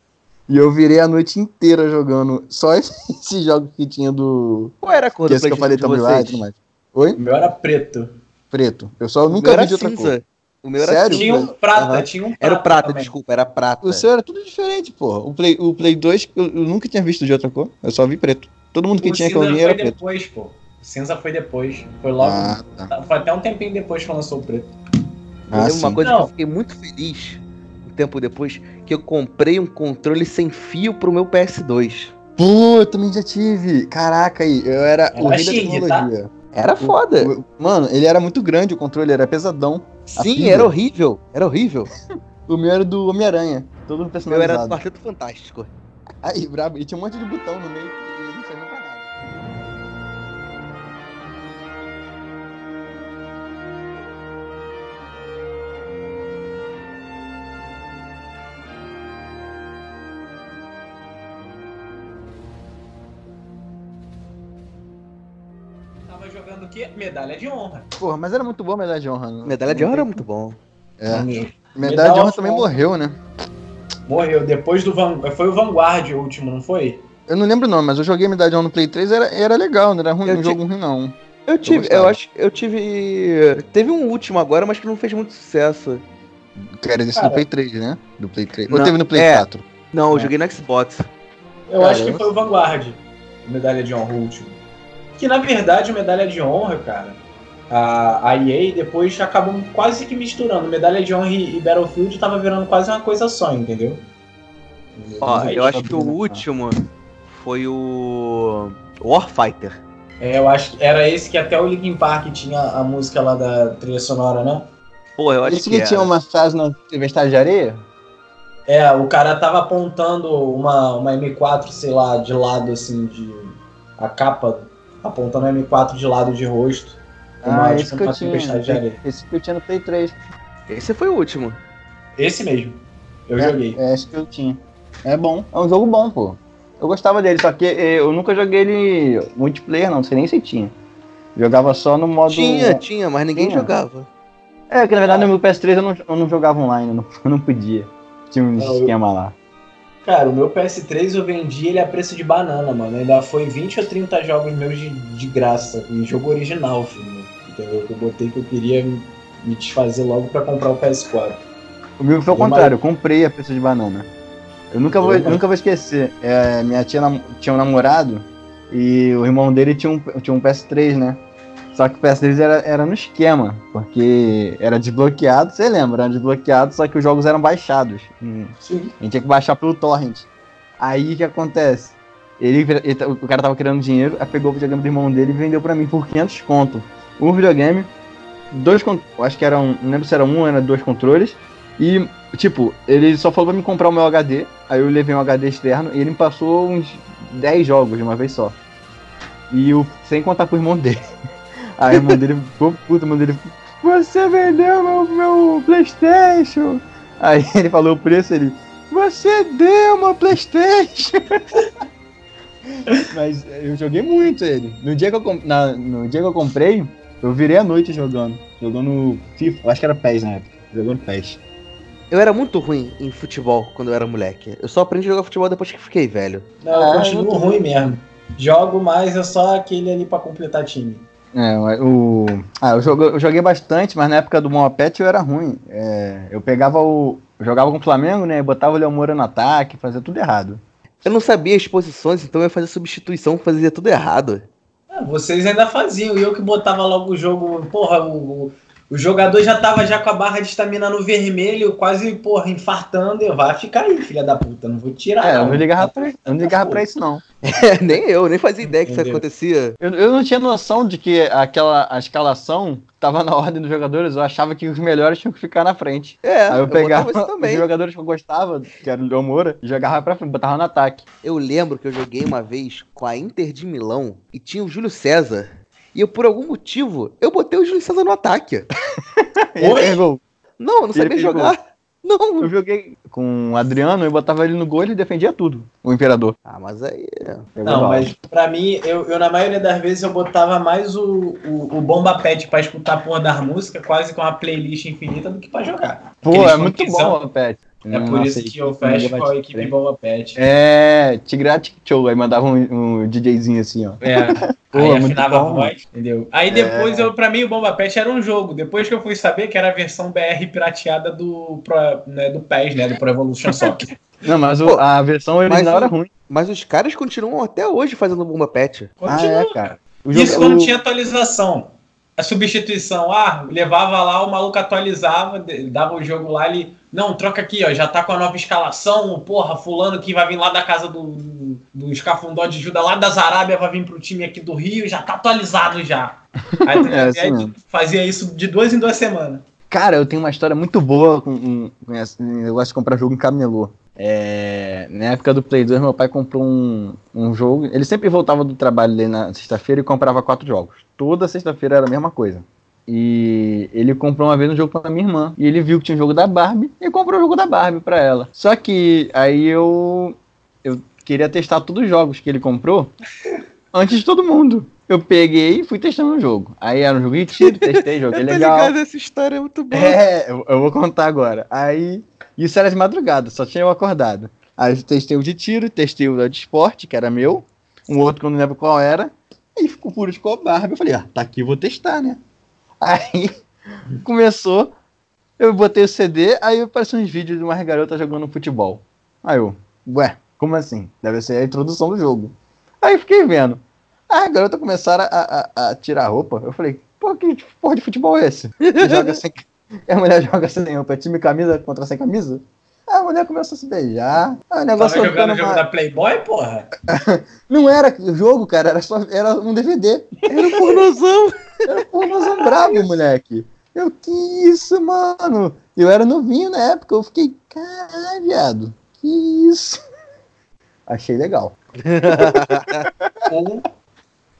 E eu virei a noite inteira jogando só esses jogos que tinha do. Qual era a cor Que do esse que eu falei Tomb Raider e tudo mais. Oi? O meu era preto. Preto. Eu só nunca vi de outra cor. cinza. O meu era Sério? Tinha um prata, Aham. tinha um prata. Era o prata, também. desculpa, era prata. O seu era tudo diferente, pô. O Play, o Play 2 eu, eu nunca tinha visto de outra cor. Eu só vi preto. Todo mundo que O tinha que eu era preto. depois, pô. O cinza foi depois. Foi logo. Ah, tá. Foi até um tempinho depois que lançou o preto. Ah, uma coisa que Não. eu fiquei muito feliz um tempo depois, que eu comprei um controle sem fio pro meu PS2. Pô, eu também já tive. Caraca, aí. Eu era o Era rei da tecnologia. Era foda. O- Mano, ele era muito grande o controle, era pesadão. Sim, era horrível. Era horrível. O meu era do Homem-Aranha. Todo O meu era do personalizado. Quarteto Fantástico. Aí, brabo. E tinha um monte de botão no meio o quê? Medalha de honra. Porra, mas era muito boa a medalha de honra. não- Medalha de não honra era muito bom. É. Medalha Medalha de honra of também Honor. morreu, né? Morreu. Depois do Van... Foi o Vanguard o último, não foi? Eu não lembro não, mas eu joguei Medalha de honra no Play 3 era, era legal, não era ruim, Eu um jogo ruim não. Eu tive, eu, gostava. acho, eu tive, teve um último agora, mas que não fez muito sucesso. Quero dizer, Cara. do Play 3, né? Do Play 3. Ou Não, teve no Play é. 4? Não, eu É. joguei no Xbox. Eu Cara, acho que eu- foi o Vanguard. Medalha de honra o último. Que na verdade, medalha de honra, cara, a, a EA depois acabou quase que misturando. Medalha de honra e, e Battlefield tava virando quase uma coisa só, entendeu? Ó, Aí, eu acho que o último foi o Warfighter. É, eu acho que era esse que até o Linkin Park tinha a música lá da trilha sonora, né? Pô, eu acho Esse que, que tinha uma fase na Tempestade de Areia? É, o cara tava apontando uma, uma M4, sei lá, de lado, assim, de. A capa apontando a M4 de lado de rosto. Uma, Ah, esse que eu uma tinha. tempestade de areia. Esse que eu tinha no Play 3. Esse foi o último. Esse mesmo. Eu é, joguei. É, esse que eu tinha. É bom. É um jogo bom, pô. Eu gostava dele, só que eh, eu nunca joguei ele multiplayer, não. Não sei nem se tinha. Jogava só no modo. Tinha, tinha, mas ninguém Tinha. jogava. É, que na verdade no meu PS3 eu não, eu não jogava online, eu não, eu não podia. Tinha um Não, eu- esquema lá. Cara, o meu PS3 eu vendi ele a preço de banana, mano. Ainda foi 20 ou 30 jogos meus de, de graça. Em jogo original, filho. Entendeu? Que eu botei que eu queria me desfazer logo pra comprar o PS4. O meu foi ao Eu contrário, eu comprei a preço de banana. Eu nunca vou, Eu- eu nunca vou esquecer. É, minha tia nam- tinha um namorado e o irmão dele tinha um, tinha um PS3, né? Só que o PS3 era, era no esquema, porque era desbloqueado, você lembra, era desbloqueado, só que os jogos eram baixados. Hum, Sim. A gente tinha que baixar pelo torrent. Aí o que acontece? Ele, ele tá- o cara tava querendo dinheiro, aí pegou o videogame do irmão dele e vendeu pra mim por 500 conto. Um videogame, dois acho que era um, não lembro se era um ou era dois controles. E, tipo, ele só falou pra me comprar o meu HD, aí eu levei um HD externo e ele me passou uns 10 jogos de uma vez só. E o, sem contar pro irmão dele. Aí o irmão dele ficou puto, o irmão dele Você vendeu meu, meu Playstation! Aí ele falou o preço, ele Você deu meu Playstation! Mas eu joguei muito ele. No dia que eu, na- no dia que eu comprei, eu virei a noite jogando. Jogando FIFA, eu acho que era PES na época. Jogando PES. Eu era muito ruim em futebol quando eu era moleque. Eu só aprendi a jogar futebol depois que fiquei velho. Não, eu Ah, continuo tô- ruim mesmo. Jogo, mas é só aquele ali pra completar time. É, o. Ah, eu joguei, eu joguei bastante, mas na época do Moapet eu era ruim. É, eu pegava o. Eu jogava com o Flamengo, né? Botava o Léo Moura no ataque, fazia tudo errado. Eu não sabia as posições, então eu ia fazer substituição, fazia tudo errado. Ah, vocês ainda faziam, e eu que botava logo o jogo. Porra, o, o, jogador já tava já com a barra de estamina no vermelho, quase, porra, infartando. Eu, vai ficar aí, filha da puta, não vou tirar. É, eu não. não ligava pra, eu não ligava pra isso, não. É, nem eu, nem fazia ideia que isso acontecia. Eu, eu não tinha noção de que aquela a escalação tava na ordem dos jogadores, eu achava que os melhores tinham que ficar na frente. É, Aí eu, pegava os jogadores que eu gostava, que era o Léo Moura, e jogava pra frente, botava no ataque. Eu lembro que eu joguei uma vez com a Inter de Milão e tinha o Júlio César. E eu, por algum motivo, eu botei o Júlio César no ataque. Oi? Não, eu não sabia jogar. Não. Eu joguei com o Adriano, eu botava ele no gol e ele defendia tudo, o Imperador. Ah, mas aí. Pegou Não, mas pra mim, eu, eu na maioria das vezes eu botava mais o, o, o Bomba Pet pra escutar a porra das músicas, quase com uma playlist infinita, do que pra jogar. Pô, Aqueles é muito bom, Pet. É por isso que eu fecho com a equipe Bomba Pet. É, Tigrati Show, aí mandava um, um DJzinho assim, ó. É. Pô, aí afinava a bom. voz, entendeu? Aí depois, eu, pra mim, o Bomba Pet era um jogo. Depois que eu fui saber que era a versão BR pirateada do, Pro, né, do PES, né? Do Pro Evolution Soccer. Não, mas o- Pô, a versão original era ruim. Mas os caras continuam até hoje fazendo bomba pet. Ah, Continua. é, cara. O Isso jogo- quando o- tinha atualização. A substituição, ah, levava lá, o maluco atualizava, dava o jogo lá, ele. Não, troca aqui, ó, já tá com a nova escalação, porra, fulano que vai vir lá da casa do, do, do escafundó de Juda, lá das Arábia, vai vir pro time aqui do Rio, já tá atualizado já. Aí, É, assim aí mesmo. fazia isso de duas em duas semanas. Cara, eu tenho uma história muito boa com, com, com esse negócio de comprar jogo em camelô. É, na época do Play 2, meu pai comprou um, um jogo. Ele sempre voltava do trabalho ali na sexta-feira e comprava quatro jogos. Toda sexta-feira era a mesma coisa. E ele comprou uma vez um jogo pra minha irmã. E ele viu que tinha um jogo da Barbie e comprou o jogo da Barbie pra ela. Só que aí eu, eu queria testar todos os jogos que ele comprou antes de todo mundo. eu peguei e fui testando o jogo. Aí era um jogo de tiro, testei, joguei Eu tô legal. essa história é muito boa. É, eu, eu vou contar agora. Aí, isso era de madrugada, só tinha eu acordado. Aí eu testei o de tiro, testei o de esporte, que era meu, um outro que eu não lembro qual era, e ficou por ficou Barbie. Eu falei, ah, tá aqui, vou testar, né? Aí começou, eu botei o CD, aí apareceu uns vídeos de umas garotas jogando futebol. Aí eu, ué, como assim? Deve ser a introdução do jogo. Aí fiquei vendo. Aí a garota começaram a, a, a tirar a roupa. Eu falei, pô, que porra de futebol é esse? Joga sem, a mulher joga sem roupa, é time camisa contra sem camisa? Aí a mulher começou a se beijar. Aí o Tava negócio foi jogando o jogo uma- da Playboy, porra? Não era jogo, cara, era só era um DVD. Era um pornozão. Era um pornozão brabo, moleque. Eu, que isso, mano? Eu era novinho na época, eu fiquei, caralho, viado. Que isso? Achei legal. Um,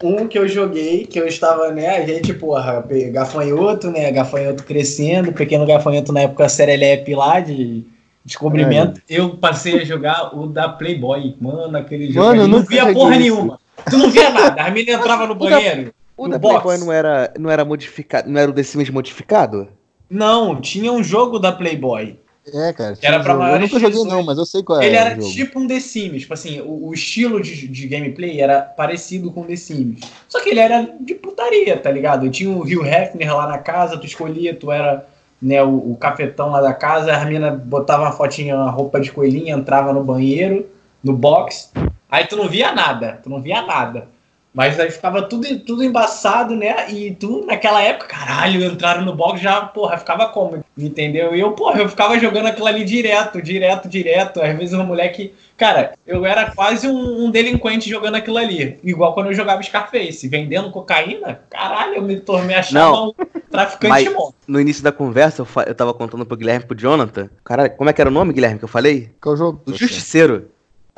um que eu joguei, que eu estava, né, a gente, porra, gafanhoto, né, gafanhoto crescendo, pequeno gafanhoto na época serelepe lá de descobrimento. Eu passei a jogar o da Playboy, mano, aquele jogo. Mano, eu não via porra isso. nenhuma. Tu não via nada, a menina entrava no O da- banheiro. O da. Playboy não era, não era modificado, não era o The Sims modificado? Não, tinha um jogo da Playboy. É, cara. Era tinha pra jogo. Eu nunca joguei 18. não, mas eu sei qual é Ele era tipo um The Sims, tipo assim, o, o estilo de, de gameplay era parecido com The Sims. Só que ele era de putaria, tá ligado? Tinha o Rio Hefner lá na casa, tu escolhia, tu era né, o, o cafetão lá da casa, a mina botava uma fotinha, uma roupa de coelhinha, entrava no banheiro, no box, aí tu não via nada, tu não via nada. Mas aí ficava tudo, tudo embaçado, né? E tu, naquela época, caralho, entraram no box já, porra, ficava como? Entendeu? E eu, porra, eu ficava jogando aquilo ali direto, direto, direto. Às vezes um moleque. Cara, eu era quase um, um delinquente jogando aquilo ali. Igual quando eu jogava Scarface, vendendo cocaína. Caralho, eu me tornei achava Não, um traficante mas- de moto. No início da conversa, eu, fa- eu tava contando pro Guilherme pro Jonathan. Caralho, como é que era o nome, Guilherme, que eu falei? Qual jogo? O Justiceiro.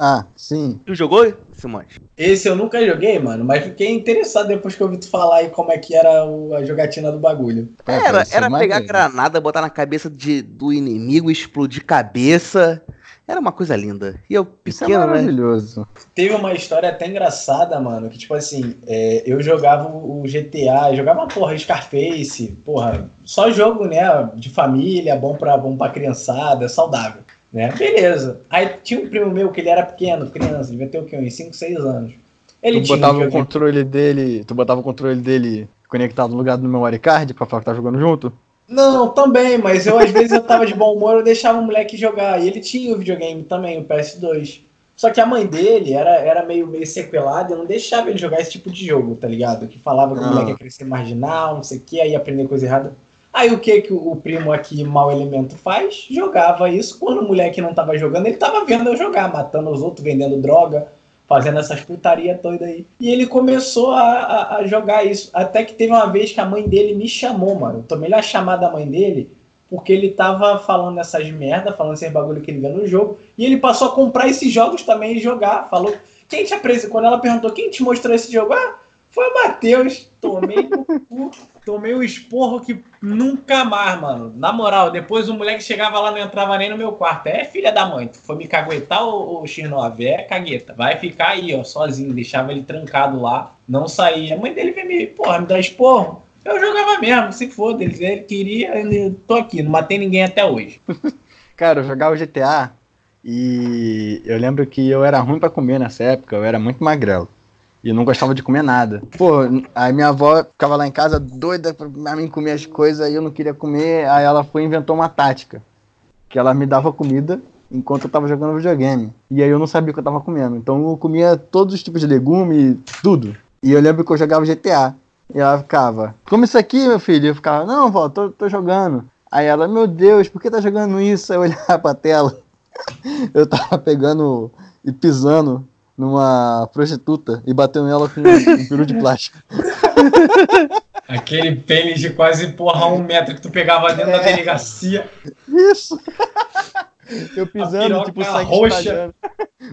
Ah, sim. Tu jogou, Simões? Esse eu nunca joguei, mano, mas fiquei interessado depois que eu ouvi tu falar aí como é que era o- a jogatina do bagulho. É, Era, parece era pegar granada, botar na cabeça de, do inimigo, explodir cabeça. Era uma coisa linda. E eu, Isso é pequeno, né? maravilhoso. Teve uma história até engraçada, mano, que tipo assim, é, eu jogava o GTA, jogava porra Scarface, porra, só jogo, né, de família, bom pra, bom pra criançada, saudável, né, beleza. Aí tinha um primo meu que ele era pequeno, criança, devia ter o quê, uns 5, 6 anos. Ele tu tinha um botava o controle dele. Tu botava o controle dele conectado no lugar do memory card pra falar que tá jogando junto? Não, também, mas eu às vezes eu tava de bom humor, eu deixava o moleque jogar. E ele tinha o videogame também, o PS2. Só que a mãe dele era, era meio, meio sequelada e não deixava ele jogar esse tipo de jogo, tá ligado? Que falava que o Ah. moleque ia crescer marginal, não sei o que, aí ia aprender coisa errada. Aí o que que o, primo aqui, mau elemento, faz? Jogava isso. Quando o moleque não tava jogando, ele tava vendo eu jogar, matando os outros, vendendo droga, fazendo essas putaria toda aí. E ele começou a, a, a jogar isso. Até que teve uma vez que a mãe dele me chamou, mano. Eu tomei a chamada da mãe dele porque ele tava falando essas merda, falando esses bagulho que ele vê no jogo. E ele passou a comprar esses jogos também e jogar. Falou. Quem te apresentou? Quando ela perguntou quem te mostrou esse jogo, ah, foi o Matheus. Tomei cu. Tomei um esporro que nunca mais, mano. Na moral, depois o moleque chegava lá, não entrava nem no meu quarto. É filha da mãe, tu foi me caguetar o, o X9? É cagueta. Vai ficar aí, ó, sozinho. Deixava ele trancado lá, não saía. A mãe dele veio me, porra, me dar esporro. Eu jogava mesmo, se foda. Ele, ele queria, eu tô aqui, não matei ninguém até hoje. Cara, eu jogava GTA e eu lembro que eu era ruim pra comer nessa época, eu era muito magrelo. E não gostava de comer nada. Pô, aí minha avó ficava lá em casa doida pra mim comer as coisas e eu não queria comer. Aí ela foi inventou uma tática. Que ela me dava comida enquanto eu tava jogando videogame. E aí eu não sabia o que eu tava comendo. Então eu comia todos os tipos de legume, tudo. E eu lembro que eu jogava GTA. E ela ficava, come isso aqui, meu filho. Eu ficava, não, vó, tô, tô jogando. Aí ela, meu Deus, por que tá jogando isso? Aí eu olhava pra tela. Eu tava pegando e pisando numa prostituta e batendo nela com um peru de plástico. Aquele pênis de quase, porra, um metro que tu pegava dentro da delegacia. Isso! Eu A pisando, tipo, o sangue roxa. espalhando.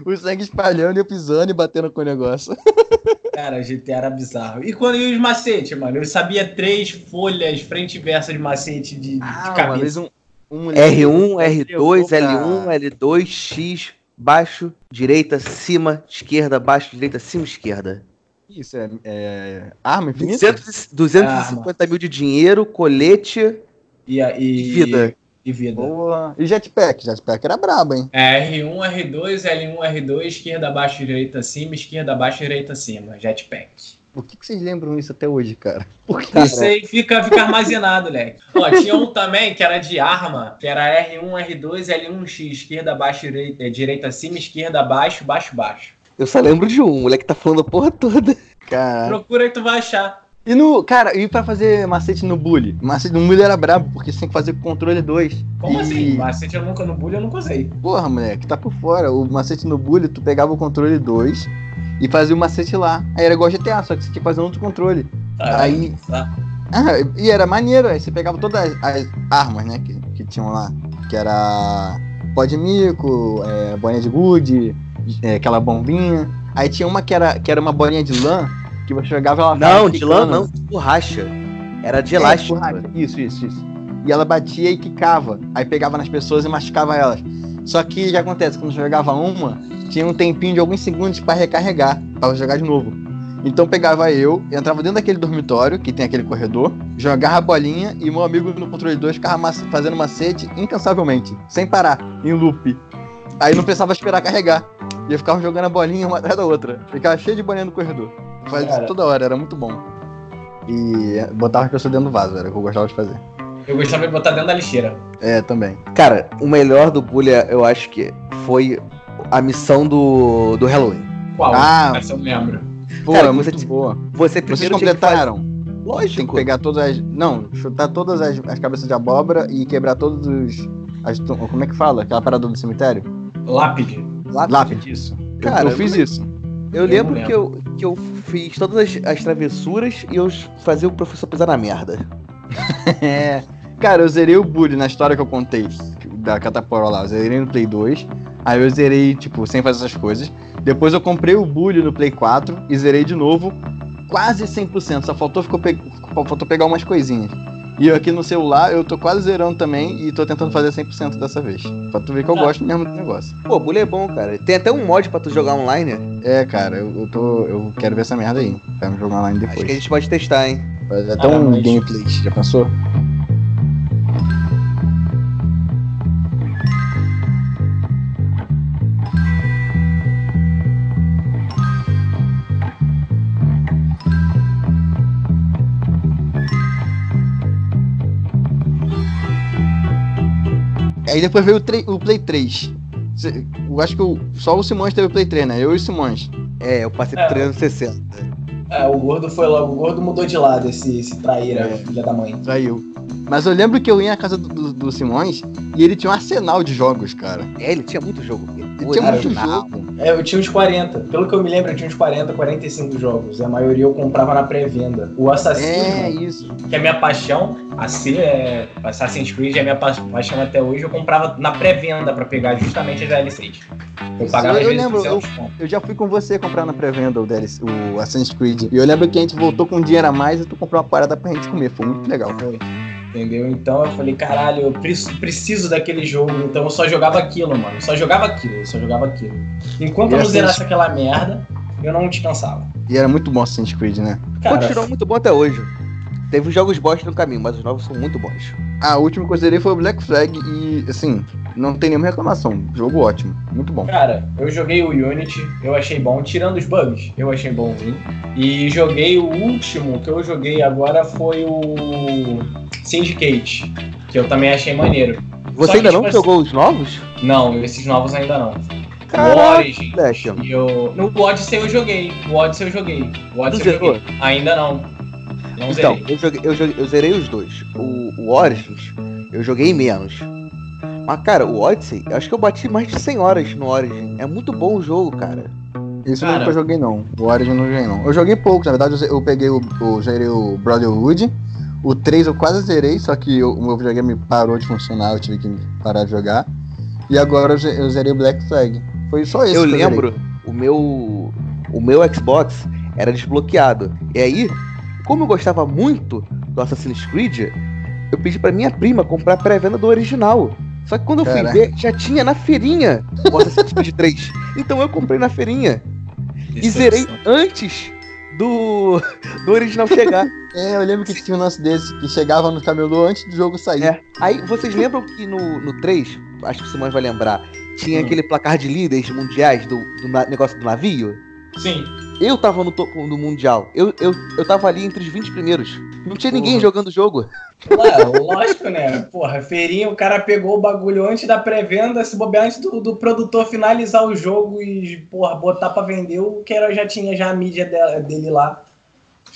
O sangue espalhando e eu pisando e batendo com o negócio. Cara, GTA era bizarro. E quando ia os macetes, mano? Eu sabia três folhas frente e versa de macete de, de Ah, uma cabeça. vez um, um moleque R1, levou R2, pra- L1, L2, X, baixo, direita, cima, esquerda, baixo, direita, cima, esquerda. Isso é, é arma infinita? 200, 250 mil de dinheiro, colete E, a- e, e vida. E vida. Boa. E jetpack? Jetpack era brabo, hein? É R1, R2, L1, R2, esquerda, abaixo, direita, acima, esquerda, abaixo, direita, acima. Jetpack. Por que, que vocês lembram isso até hoje, cara? Por que? Isso aí fica, fica armazenado, leque. Ó, tinha um também que era de arma, que era R1, R2, L1X, esquerda, abaixo, direita, direita acima, esquerda, abaixo, baixo, baixo. Eu só lembro de um, o moleque tá falando a porra toda. Cara. Procura aí que tu vai achar. E no. Cara, e pra fazer macete no bully? Macete no bully era brabo, porque você tem que fazer com controle 2. Como e... assim? Macete eu nunca no bullying eu nunca usei. Porra, moleque, tá por fora. O macete no bully, tu pegava o controle 2 e fazia o macete lá. Aí era igual GTA, só que você tinha que fazer um outro controle. Aí- Tá. Ah, e era maneiro, aí você pegava todas as, as armas, né, que, que tinham lá. Que era pó de mico, é, bolinha de gude, é, aquela bombinha. Aí tinha uma que era, que era uma bolinha de lã, que você jogava ela Não, de lã não, de borracha. Era de É, elástico. Isso, isso, isso. E ela batia e quicava. Aí pegava nas pessoas e machucava elas. Só que o que acontece? Quando jogava uma, tinha um tempinho de alguns segundos pra recarregar, pra jogar de novo. Então pegava eu, entrava dentro daquele dormitório, que tem aquele corredor, jogava a bolinha e meu amigo no controle 2 ficava fazendo macete incansavelmente, sem parar, em loop. Aí não precisava esperar carregar. E eu ficava jogando a bolinha uma atrás da outra. Ficava cheio de bolinha no corredor. Fazia isso toda hora, era muito bom. E botava as pessoas dentro do vaso, era o que eu gostava de fazer. Eu gostava de botar dentro da lixeira. É, também. Cara, o melhor do Bully, eu acho que foi a missão do, do Halloween. Qual? Ah. Essa eu lembro. Pô, Cara, é você muito te- boa. Você Vocês completaram? Lógico. Tem que pegar todas as. Não, chutar todas as, as cabeças de abóbora e quebrar todos os. as como é que fala? Aquela parada do cemitério? Lápide. Lápide, isso. Eu- Cara, eu, fiz eu- isso. Eu lembro não que eu, que eu fiz todas as, as travessuras e eu fazia o professor pisar na merda. É. Cara, eu zerei o bully na história que eu contei da catapora lá. Eu zerei no Play 2. Aí eu zerei, tipo, sem fazer essas coisas. Depois eu comprei o bully no Play 4 e zerei de novo. Quase 100%. Só faltou, ficou pe... faltou pegar umas coisinhas. E eu aqui no celular, eu tô quase zerando também e tô tentando fazer 100% dessa vez. Pra tu ver que eu Ah. gosto mesmo do negócio. Pô, Bully é bom, cara. Tem até um mod pra tu jogar online. É, cara, eu, eu tô. Eu quero ver essa merda aí. Pra me jogar online Acho que a depois. gente pode testar, hein? Até Ah, um mas- gameplay, já pensou? Aí depois veio o, tre- o Play 3. Cê- Eu acho que o- só o Simões teve o Play 3, né? Eu e o Simões. É, eu passei por É. 360. É, o gordo foi logo. O gordo mudou de lado, esse, esse traíra, É. filha da mãe. Traiu. Mas eu lembro que eu ia na casa do, do- do Simões e ele tinha um arsenal de jogos, cara. É, ele tinha muito jogo. Ele tinha muito jogo. É, eu tinha uns 40. Pelo que eu me lembro, eu tinha uns 40, 45 jogos. E a maioria eu comprava na pré-venda. O Assassino, É, isso. que é minha paixão, assim, é, Assassin's Creed é minha pa- paixão até hoje, eu comprava na pré-venda pra pegar justamente as DLCs. Eu Isso, pagava eu vezes lembro, 200 conto. Eu já fui com você comprar na pré-venda o, DLC, o Assassin's Creed. E eu lembro que a gente voltou com dinheiro a mais e tu comprou uma parada pra gente comer. Foi muito legal. Foi. Entendeu? Então eu falei, caralho, eu pre- preciso daquele jogo. Então eu só jogava aquilo, mano. Eu só jogava aquilo, eu só jogava aquilo. Enquanto E eu não zerasse aquela merda, eu não descansava. E era muito bom Assassin's Creed, né? Cara, Continuou muito bom até hoje. Teve jogos bosta no caminho, mas os novos são muito bons. A última que eu zerei foi o Black Flag e, assim, não tem nenhuma reclamação. Jogo ótimo. Muito bom. Cara, eu joguei o Unity, eu achei bom, tirando os bugs, eu achei bonzinho. E joguei o último que eu joguei agora foi o Syndicate, que eu também achei maneiro. Você que, ainda não tipo jogou os novos? Não, esses novos ainda não. o Caraca, Origin. moleque. E eu... No Odyssey eu joguei. O Odyssey eu joguei. O Odyssey eu joguei. Ainda não. Não Então, zerei. eu, joguei, eu, joguei- eu zerei os dois. O, o Origins, eu joguei menos. Mas, cara, o Odyssey, eu acho que eu bati mais de 100 horas no Origin. É muito bom o jogo, cara. Isso Cara. eu nunca joguei, não. O Origin eu não joguei, não. Eu joguei pouco, na verdade, eu eu peguei o. Eu zerei o Brotherhood. O 3 eu quase zerei, só que eu- o meu videogame parou de funcionar, eu tive que parar de jogar. E agora eu, ze- eu zerei o Black Flag. Foi só esse eu lembro, o meu, o meu Xbox era desbloqueado. E aí, como eu gostava muito do Assassin's Creed, eu pedi pra minha prima comprar a pré-venda do original. Só que quando eu fui ver, já tinha na feirinha o Assassin's Creed 3. Então eu comprei na feirinha. E Isso é zerei isso. antes do, do original chegar. É, eu lembro que tinha um lance desse, que chegava no camelô antes do jogo sair. É. Aí, vocês lembram que no, no 3, acho que o Simões vai lembrar, tinha Hum. aquele placar de líderes mundiais do, do na- negócio do navio? Sim. Eu tava no topo do Mundial. Eu, eu, eu tava ali entre os 20 primeiros. Não tinha ninguém Porra. jogando o jogo. Ué, lógico, né? Porra, feirinha, o cara pegou o bagulho antes da pré-venda, se bobear antes do, do produtor finalizar o jogo e, porra, botar pra vender, o que era, já tinha já a mídia dela- dele lá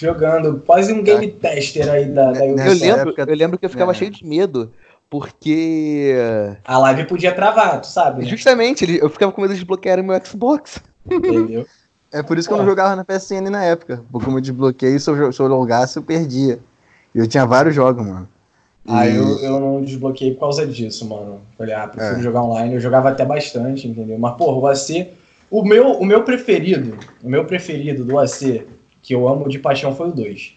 jogando. Quase um game tester aí da, da Eu Nessa Ubisoft. lembro, eu lembro que eu ficava É. cheio de medo. Porque. A live podia travar, tu sabe, né? Justamente, eu ficava com medo de bloquear meu Xbox. Entendeu? É por isso que eu não Pô. jogava na PSN na época. Porque como eu desbloqueei, se eu, se eu logasse, eu perdia. E eu tinha vários jogos, mano. Ah, E- eu, eu não desbloqueei por causa disso, mano. Falei, ah, prefiro É. jogar online. Eu jogava até bastante, entendeu? Mas, porra, o AC. O meu, o meu preferido, o meu preferido do AC, que eu amo de paixão, foi o 2.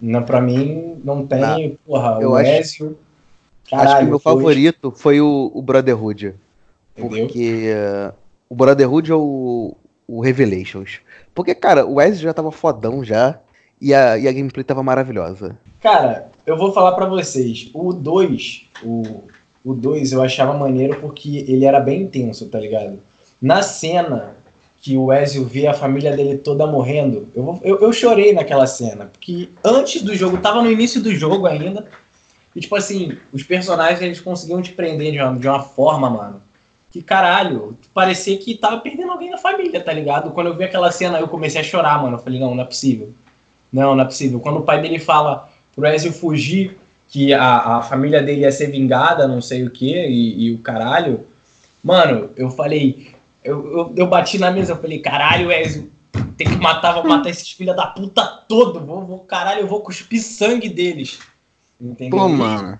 Não, pra mim, não tem, porra, eu o acho- Ezio. Caralho, Acho que o meu foi- favorito foi o, o Brotherhood. Entendeu? Porque uh, o Brotherhood ou o, o Revelations. Porque, cara, o Ezio já tava fodão já. E a, e a gameplay tava maravilhosa. Cara, eu vou falar pra vocês. O 2, o, o 2 eu achava maneiro porque ele era bem intenso, tá ligado? Na cena que o Ezio vê a família dele toda morrendo, eu, eu, eu chorei naquela cena. Porque antes do jogo, tava no início do jogo ainda. E tipo assim, os personagens eles conseguiam te prender de uma, de uma forma, mano. Que caralho, parecia que tava perdendo alguém da família, tá ligado? Quando eu vi aquela cena, eu comecei a chorar, mano. Eu falei, não, não é possível. Não, não é possível. Quando o pai dele fala pro Ezio fugir, que a, a família dele ia ser vingada, não sei o que, e, e o caralho. Mano, eu falei. Eu, eu, eu bati na mesa, eu falei, caralho, Ezio, tem que matar, vou matar esses filha da puta todo. Vou, vou, caralho, eu vou cuspir sangue deles. Entendeu? Pô, mano.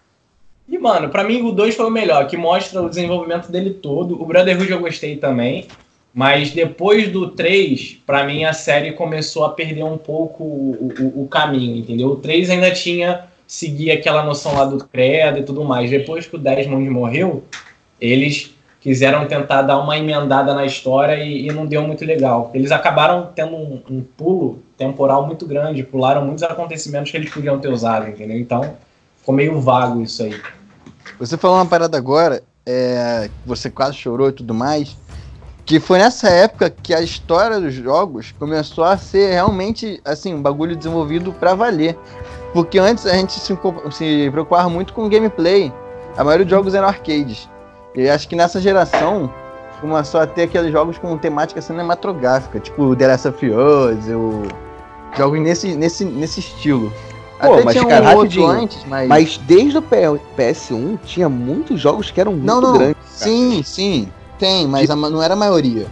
e, mano, pra mim o 2 foi o melhor, que mostra o desenvolvimento dele todo. O Brotherhood eu gostei também. Mas depois do 3, pra mim a série começou a perder um pouco o, o, o caminho, entendeu? O 3 ainda tinha seguir aquela noção lá do credo e tudo mais. Depois que o Desmond morreu, eles quiseram tentar dar uma emendada na história e, e não deu muito legal. Eles acabaram tendo um, um pulo temporal muito grande, pularam muitos acontecimentos que eles podiam ter usado, entendeu? Então ficou meio vago isso aí. Você falou uma parada agora, é, você quase chorou e tudo mais, que foi nessa época que a história dos jogos começou a ser realmente, assim, um bagulho desenvolvido pra valer. Porque antes a gente se, se preocupava muito com gameplay. A maioria dos jogos eram arcades. E acho que nessa geração começou a ter aqueles jogos com temática cinematográfica, tipo The Last of Us, o... jogos nesse, nesse, nesse estilo. Pô, Até mas, tinha um cara, outro rapidinho, antes, mas... Mas desde o P- PS1 tinha muitos jogos que eram muito Não, não. grandes. cara. Sim, sim, tem, mas a ma- não era a maioria.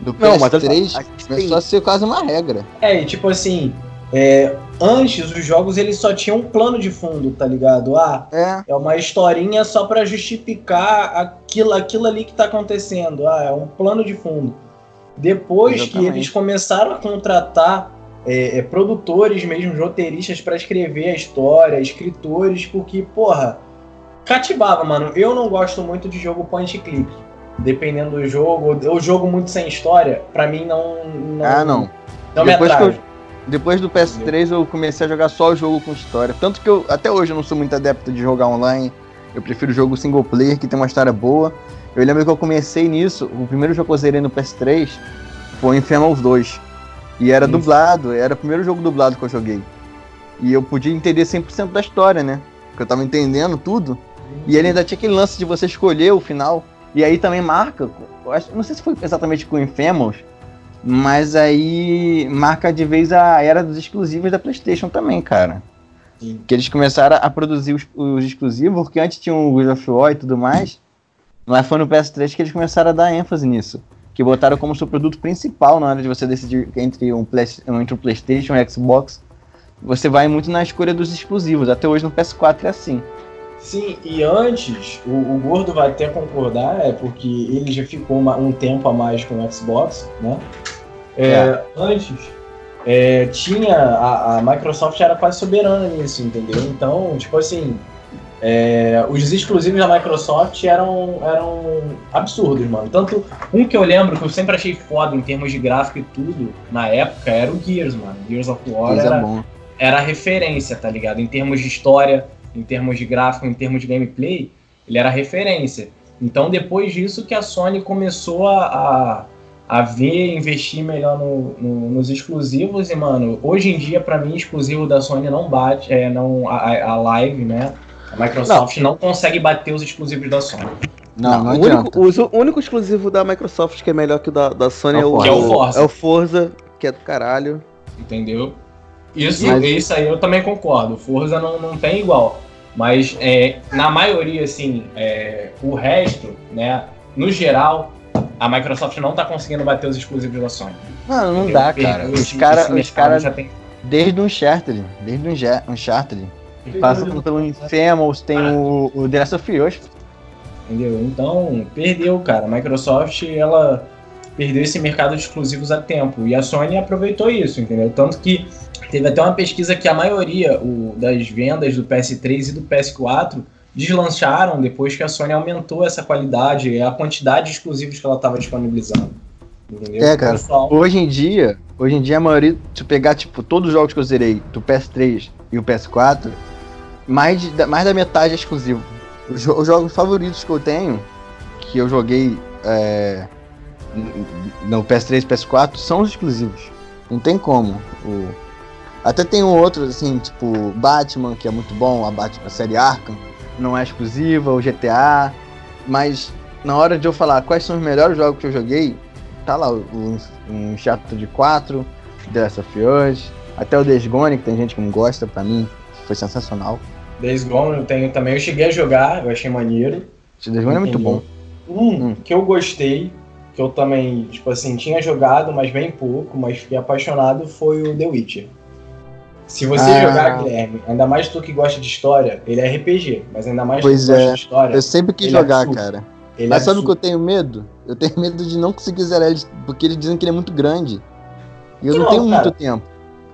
Do Não, mas PS3 a gente começou a ser quase uma regra. É, e tipo assim, é, antes os jogos eles só tinham um plano de fundo, tá ligado? Ah, É, é uma historinha só pra justificar aquilo, aquilo ali que tá acontecendo. Ah, é um plano de fundo. Depois que Exatamente. eles começaram a contratar é, é, produtores mesmo, roteiristas pra escrever a história, escritores, porque, porra, cativava, mano. Eu não gosto muito de jogo point click. Dependendo do jogo, ou jogo muito sem história, pra mim não. não ah, não. Não me Depois que atrai. eu- Depois do PS3 eu comecei a jogar só o jogo com história. Tanto que eu, até hoje eu não sou muito adepto de jogar online. Eu prefiro jogo single player que tem uma história boa. Eu lembro que eu comecei nisso. O primeiro jogo que eu zerei no PS3 foi Infamous 2. E era dublado, era o primeiro jogo dublado que eu joguei. E eu podia entender 100% da história, né? Porque eu tava entendendo tudo. E ele ainda tinha aquele lance de você escolher o final. E aí também marca, não sei se foi exatamente com o Infamous, mas aí marca de vez a era dos exclusivos da PlayStation também, cara. Sim. Que eles começaram a produzir os, os exclusivos, porque antes tinham o God of War e tudo mais. Mas foi no PS3 que eles começaram a dar ênfase nisso. Que botaram como seu produto principal na hora de você decidir entre um, Play, entre um PlayStation e um Xbox. Você vai muito na escolha dos exclusivos. Até hoje no PS4 é assim. Sim, e antes, o, o Gordo vai até concordar, é porque ele já ficou uma- um tempo a mais com o Xbox, né? É, Antes, é, tinha. A, a Microsoft era quase soberana nisso, entendeu? Então, tipo assim, é, os exclusivos da Microsoft eram, eram absurdos, mano. Tanto um que eu lembro que eu sempre achei foda em termos de gráfico e tudo, na época, era o Gears, mano. Gears of War era, bom. era a referência, tá ligado? Em termos de história, em termos de gráfico, em termos de gameplay, ele era referência. Então, depois disso que a Sony começou a, a, ver, investir melhor no, no- nos exclusivos. E, mano, hoje em dia, pra mim, exclusivo da Sony não bate, é, não, a, a- Live, né? A Microsoft não. consegue bater os exclusivos da Sony. Não, não, o, adianta. único, o, o único exclusivo da Microsoft que é melhor que o da, da Sony É é o o, é o Forza. É o Forza, que é do caralho. Entendeu? Isso, Mas- isso aí eu também concordo. Forza não, não tem igual. Mas é, na maioria, assim, é, o resto, né? No geral, a Microsoft não tá conseguindo bater os exclusivos da Sony. Mano, não Entendeu? dá, cara. Os caras, os caras, já tem. desde o Uncharted, desde o Uncharted, passando pelo Infamous, tem o, o The Last of Us. Entendeu? Então, perdeu, cara. A Microsoft, ela perdeu esse mercado de exclusivos a tempo. E a Sony aproveitou isso, entendeu? Tanto que teve até uma pesquisa que a maioria o, das vendas do PS3 e do PS4 deslancharam depois que a Sony aumentou essa qualidade e a quantidade de exclusivos que ela estava disponibilizando. Entendeu? É, cara. Pessoal- Hoje em dia, hoje em dia a maioria, se pegar, tipo, todos os jogos que eu zerei do PS3 e o PS4, mais, de- da- mais da metade é exclusivo. Os, os jogos favoritos que eu tenho, que eu joguei é, no PS3 e PS4, são os exclusivos. Não tem como. O- Até tem um outro, assim, tipo Batman, que é muito bom, a, Bat- a série Arkham, não é exclusiva, o GTA, mas na hora de eu falar quais são os melhores jogos que eu joguei, tá lá o, o Uncharted 4, The Last of Us, até o Days Gone, que tem gente que não gosta, pra mim foi sensacional. Days Gone eu tenho também. Eu cheguei a jogar, eu achei maneiro. O Days Gone é muito bom. Um Hum. que eu gostei, que eu também, tipo assim, tinha jogado, mas bem pouco, mas fiquei apaixonado, foi o The Witcher. Se você Ah. jogar, Guilherme, ainda mais tu que gosta de história, ele é RPG, mas ainda mais Pois tu que gosta é. de história, Eu sempre quis é jogar, absurdo. cara. ele Mas é sabe o que eu tenho medo? Eu tenho medo de não conseguir zerar ele, porque eles dizem que ele é muito grande. E eu não, não, tenho cara. muito tempo.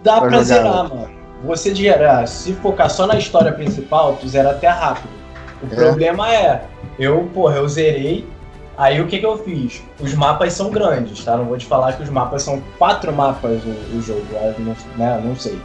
Dá pra pra zerar, mano. Você zerar, se focar só na história principal, tu zera até rápido. O É. problema é, eu, porra, eu zerei, aí o que que eu fiz? Os mapas são grandes, tá? Não vou te falar que os mapas são quatro mapas o, o jogo, né? Não sei.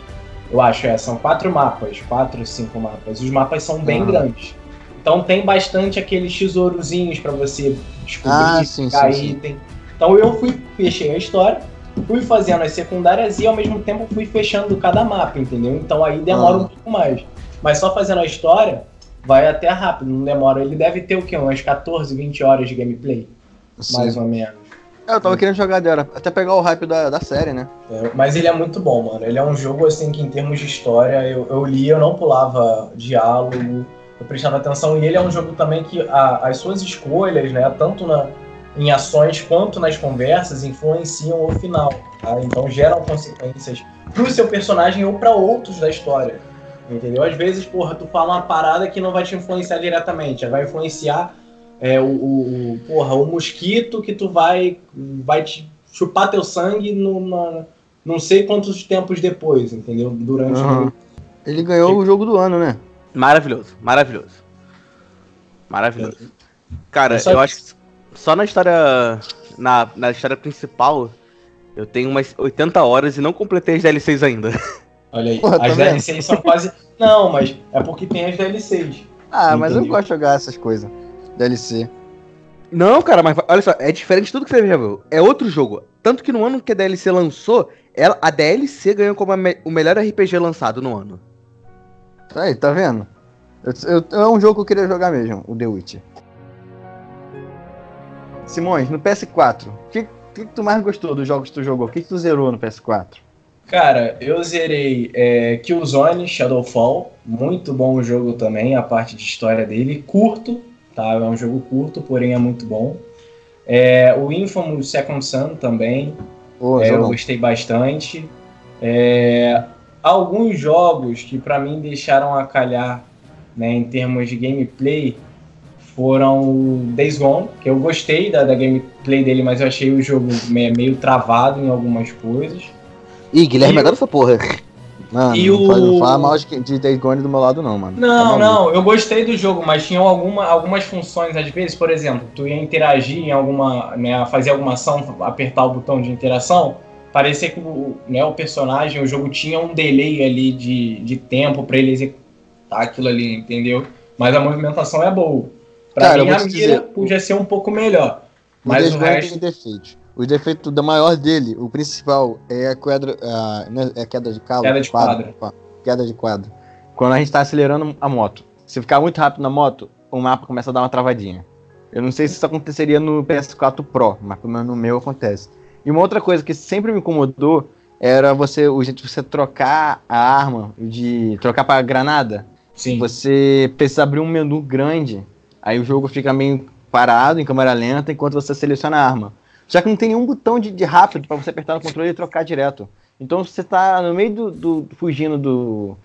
Eu acho, é, são quatro mapas, quatro, cinco mapas. Os mapas são bem grandes. Então tem bastante aqueles tesourozinhos pra você descobrir, Ah, sim, sim, sim. item. Então eu fui, fechei a história, fui fazendo as secundárias e ao mesmo tempo fui fechando cada mapa, entendeu? Então aí demora Ah. um pouco mais. Mas só fazendo a história vai até rápido, não demora. Ele deve ter o quê? Umas 14, 20 horas de gameplay, Sim. mais ou menos. É, eu tava querendo jogar dela, até pegar o hype da, da série, né? É, mas ele é muito bom, mano. Ele é um jogo assim que em termos de história, eu, eu li, eu não pulava diálogo, eu prestava atenção. E ele é um jogo também que a- as suas escolhas, né, tanto na, em ações quanto nas conversas, influenciam o final. tá? Então geram consequências pro seu personagem ou para outros da história. Entendeu? Às vezes, porra, tu fala uma parada que não vai te influenciar diretamente, vai influenciar é, o, o- porra, o mosquito que tu vai, vai te chupar teu sangue numa, não sei quantos tempos depois, entendeu? Durante Aham. o. Ele ganhou o jogo do ano, né? Maravilhoso, maravilhoso. Maravilhoso. Cara, É só eu acho que só na história. Na, na história principal, eu tenho umas 80 horas e não completei as DLCs ainda. Olha aí, Porra, as vendo? DLCs são quase. Não, mas é porque tem as DLCs. Ah, mas eu gosto de jogar essas coisas. DLC. Não, cara, mas olha só, é diferente de tudo que você já viu. É outro jogo. Tanto que no ano que a DLC lançou, ela, a DLC ganhou como a me- o melhor RPG lançado no ano. Aí, tá vendo? Eu- eu- é um jogo que eu queria jogar mesmo, o The Witcher. Simões, no PS4, o que, que, que tu mais gostou dos jogos que tu jogou? O que, que tu zerou no PS4? Cara, eu zerei é, Killzone Shadowfall, muito bom o jogo também, a parte de história dele, curto, tá? É um jogo curto, porém é muito bom. É, o Infamous Second Son também, Pô, É, eu gostei bastante. É, alguns jogos que pra mim deixaram a calhar né, em termos de gameplay foram o Days Gone, que eu gostei da, da gameplay dele, mas eu achei o jogo me- meio travado em algumas coisas. Ih, Guilherme E- adora essa porra. Mano, E não, o- não fala mal de, de Days Gone do meu lado, não, mano. Não, maluco. não, eu gostei do jogo, mas tinham alguma, algumas funções, às vezes, por exemplo, tu ia interagir em alguma, né, fazer alguma ação, apertar o botão de interação, parecia que o, né, o personagem, o jogo tinha um delay ali de, de tempo pra ele executar aquilo ali, entendeu? Mas a movimentação é boa. Pra Cara, mim, a mira dizer, podia ser um pouco melhor. Mas o resto... tem. O defeito da maior dele, o principal, é a quadra, a, né, é a queda de calo. Queda de quadro. opa, Queda de quadro. Quando a gente tá acelerando a moto. Se ficar muito rápido na moto, o mapa começa a dar uma travadinha. Eu não sei se isso aconteceria no PS4 Pro, mas pelo menos no meu acontece. E uma outra coisa que sempre me incomodou era você, o jeito de você trocar a arma, de trocar pra granada. Sim. Você precisa abrir um menu grande, aí o jogo fica meio parado em câmera lenta enquanto você seleciona a arma. Já que não tem nenhum botão de, de rápido pra você apertar no controle e trocar direto. Então se você tá no meio do, do- fugindo do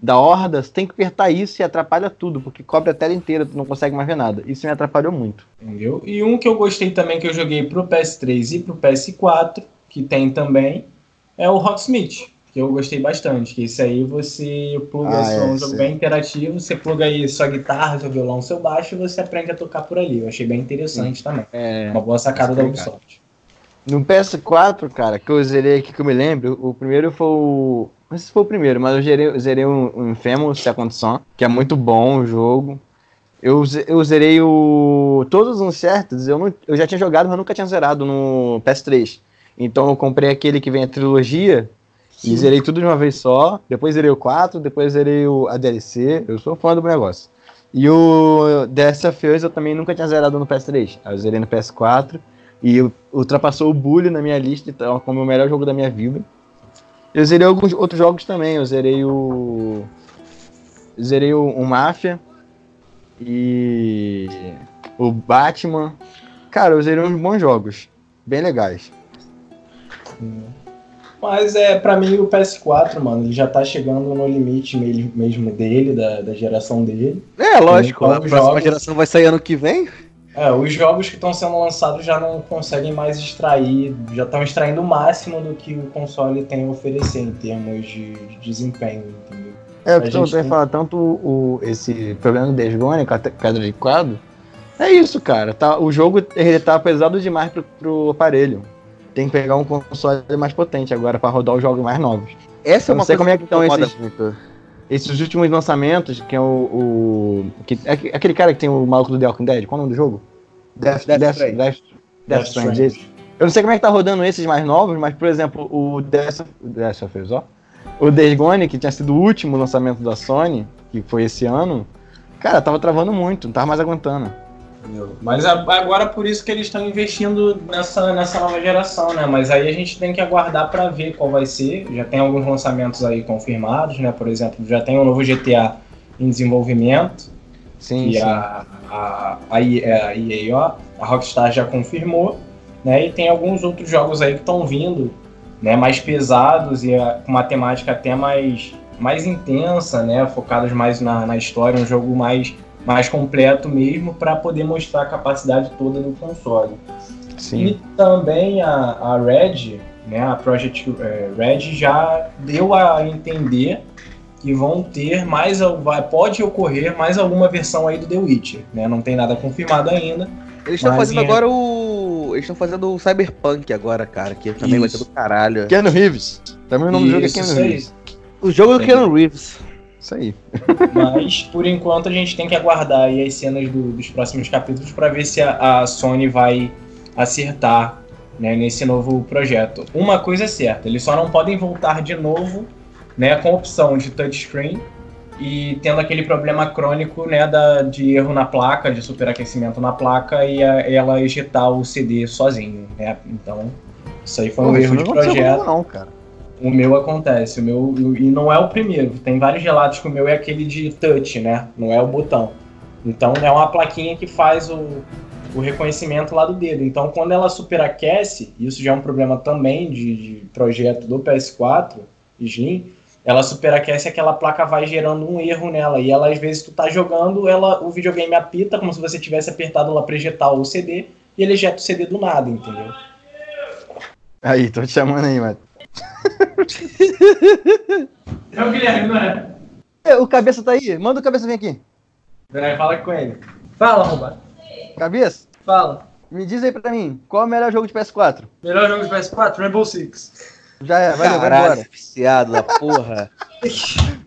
da horda, você tem que apertar isso e atrapalha tudo, porque cobre a tela inteira, tu não consegue mais ver nada. Isso me atrapalhou muito. Entendeu? E um que eu gostei também, que eu joguei pro PS3 e pro PS4, que tem também, é o Rocksmith, que eu gostei bastante. Que esse aí você pluga, Ah, é um jogo sim. bem interativo, você pluga aí sua guitarra, seu violão, seu baixo e você aprende a tocar por ali. Eu achei bem interessante também. É, Uma boa sacada da. Ubisoft. No PS4, cara, que eu zerei aqui que eu me lembro, o primeiro foi o. Não sei se foi o primeiro, mas eu zerei, zerei o, o Infamous Second Son, que é muito bom o jogo. Eu, eu zerei o. Todos os certos, eu, não, eu já tinha jogado, mas nunca tinha zerado no PS3. Então eu comprei aquele que vem a trilogia e zerei tudo de uma vez só. Depois zerei o 4, depois zerei o, a DLC. Eu sou fã do negócio. E o Last of Us eu também nunca tinha zerado no PS3. Aí eu zerei no PS4. E ultrapassou o Bully na minha lista, então, como o melhor jogo da minha vida. Eu zerei alguns outros jogos também. Eu zerei o. eu Zerei o, o Mafia. E. O Batman. Cara, eu zerei uns bons jogos. Bem legais. Mas é, pra mim, o PS4, mano, ele já tá chegando no limite me- mesmo dele, da, da geração dele. É, lógico. Então, A próxima jogos- geração vai sair ano que vem. É, os jogos que estão sendo lançados já não conseguem mais extrair, já estão extraindo o máximo do que o console tem a oferecer em termos de, de desempenho, entendeu? É, o que tô tem- falar, tanto o, esse problema do Days Gone de quadro, é isso, cara. Tá, o jogo ele tá pesado demais pro, pro aparelho. Tem que pegar um console mais potente agora pra rodar os jogos mais novos. Essa é Eu uma não sei coisa como é que estão esses- muito. Esses últimos lançamentos, que é o. o que, é aque- aquele cara que tem o maluco do The Walking Dead, qual é o nome do jogo? Death, Death Death. Death, Death Stranding, esse. Eu não sei como é que tá rodando esses mais novos, mas, por exemplo, o Death, Death of Us, ó. O Days Gone, que tinha sido o último lançamento da Sony, que foi esse ano, cara, tava travando muito, não tava mais aguentando. Entendeu? Mas a- agora por isso que eles estão investindo nessa, nessa nova geração, né? Mas aí a gente tem que aguardar pra ver qual vai ser. Já tem alguns lançamentos aí confirmados, né? Por exemplo, já tem um novo GTA em desenvolvimento. Sim, que sim. a, a, a, EA, a EA, a Rockstar já confirmou, né? E tem alguns outros jogos aí que estão vindo, né? Mais pesados e ah, com uma temática até mais, mais intensa, né? Focados mais na, na história, um jogo mais, mais completo mesmo, para poder mostrar a capacidade toda do console. Sim. E também a, a Red, né, a Project eh, Red já deu a entender que vão ter mais, vai, pode ocorrer mais alguma versão aí do The Witcher, né? Não tem nada confirmado ainda. Eles estão fazendo em- agora o. Eles estão fazendo o Cyberpunk agora, cara, que também vai Isso. ser do caralho. Keanu Reeves. Também o nome do jogo é Keanu. Reeves. O jogo do Sim. Keanu Reeves. Isso aí. Mas por enquanto a gente tem que aguardar aí as cenas do- dos próximos capítulos para ver se a, a Sony vai acertar né, nesse novo projeto. Uma coisa é certa, eles só não podem voltar de novo né, com a opção de touchscreen e tendo aquele problema crônico né, da, de erro na placa, de superaquecimento na placa e a- ela ejetar o CD sozinho. Né? Então, isso aí foi um Pô, erro de projeto. não, cara. O meu acontece, o meu e não é o primeiro. Tem vários relatos que o meu é aquele de touch, né? Não é o botão. Então é uma plaquinha que faz o, o reconhecimento lá do dedo. Então quando ela superaquece, isso já é um problema também de, de projeto do PS4 Slim, ela superaquece aquela placa vai gerando um erro nela e ela às vezes tu tá jogando, ela o videogame apita como se você tivesse apertado lá ejetar o CD e ele ejeta o CD do nada, entendeu? Aí, tô te chamando aí, mano. É o Guilherme, não é? É, O cabeça tá aí? Manda o cabeça vir aqui. Peraí, fala com ele. Fala, Romba. Cabeça, Fala. me diz aí pra mim, qual é o melhor jogo de PS4? Melhor jogo de PS4, Rainbow Six. Já é, valeu, vai Caralho, embora. viciado da porra.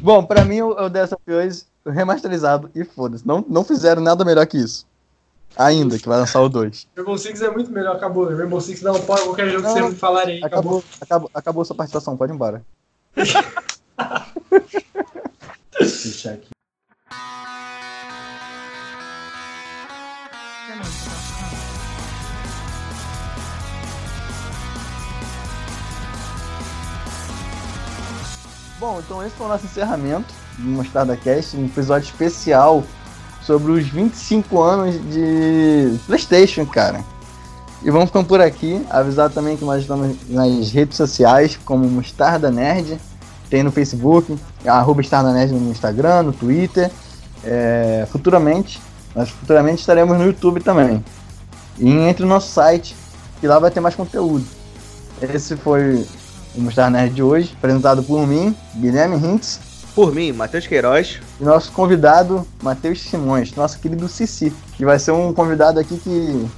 Bom, pra mim o, o Death of Us remasterizado e foda-se. Não, não fizeram nada melhor que isso. Ainda, que vai lançar o 2. Rainbow Six é muito melhor, acabou. Rainbow Six dá um pau qualquer jogo Não, que vocês me falarem aí, acabou. Acabou, acabou, acabou sua participação, pode ir embora. Deixa aqui. Bom, então esse foi o nosso encerramento do Mostarda Cast, um episódio especial sobre os 25 anos de PlayStation, cara. E vamos ficando por aqui. Avisar também que nós estamos nas redes sociais, como Mostarda Nerd. Tem no Facebook, arroba Nerd no Instagram, no Twitter. É, futuramente, nós futuramente estaremos no YouTube também. E entre no nosso site, que lá vai ter mais conteúdo. Esse foi o Mostarda Nerd de hoje, apresentado por mim, Guilherme Hintz, Por mim, Matheus Queiroz. e nosso convidado, Matheus Simões, nosso querido Cici, que vai ser um convidado aqui que,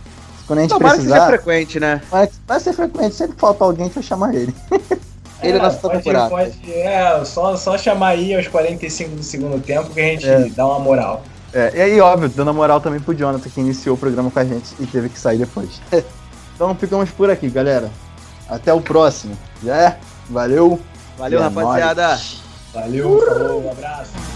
quando a gente Tomara que seja precisar, frequente, né? vai, vai ser frequente, sempre falta alguém, a gente vai chamar ele. Ele é nosso pode, pode, é, só, só chamar aí aos 45 do segundo tempo que a gente É. dá uma moral. É, e aí, óbvio, dando a moral também pro Jonathan, que iniciou o programa com a gente e teve que sair depois. então ficamos por aqui, galera. Até o próximo. Já é? Valeu. Valeu, E é rapaziada. Valeu, falou, um abraço.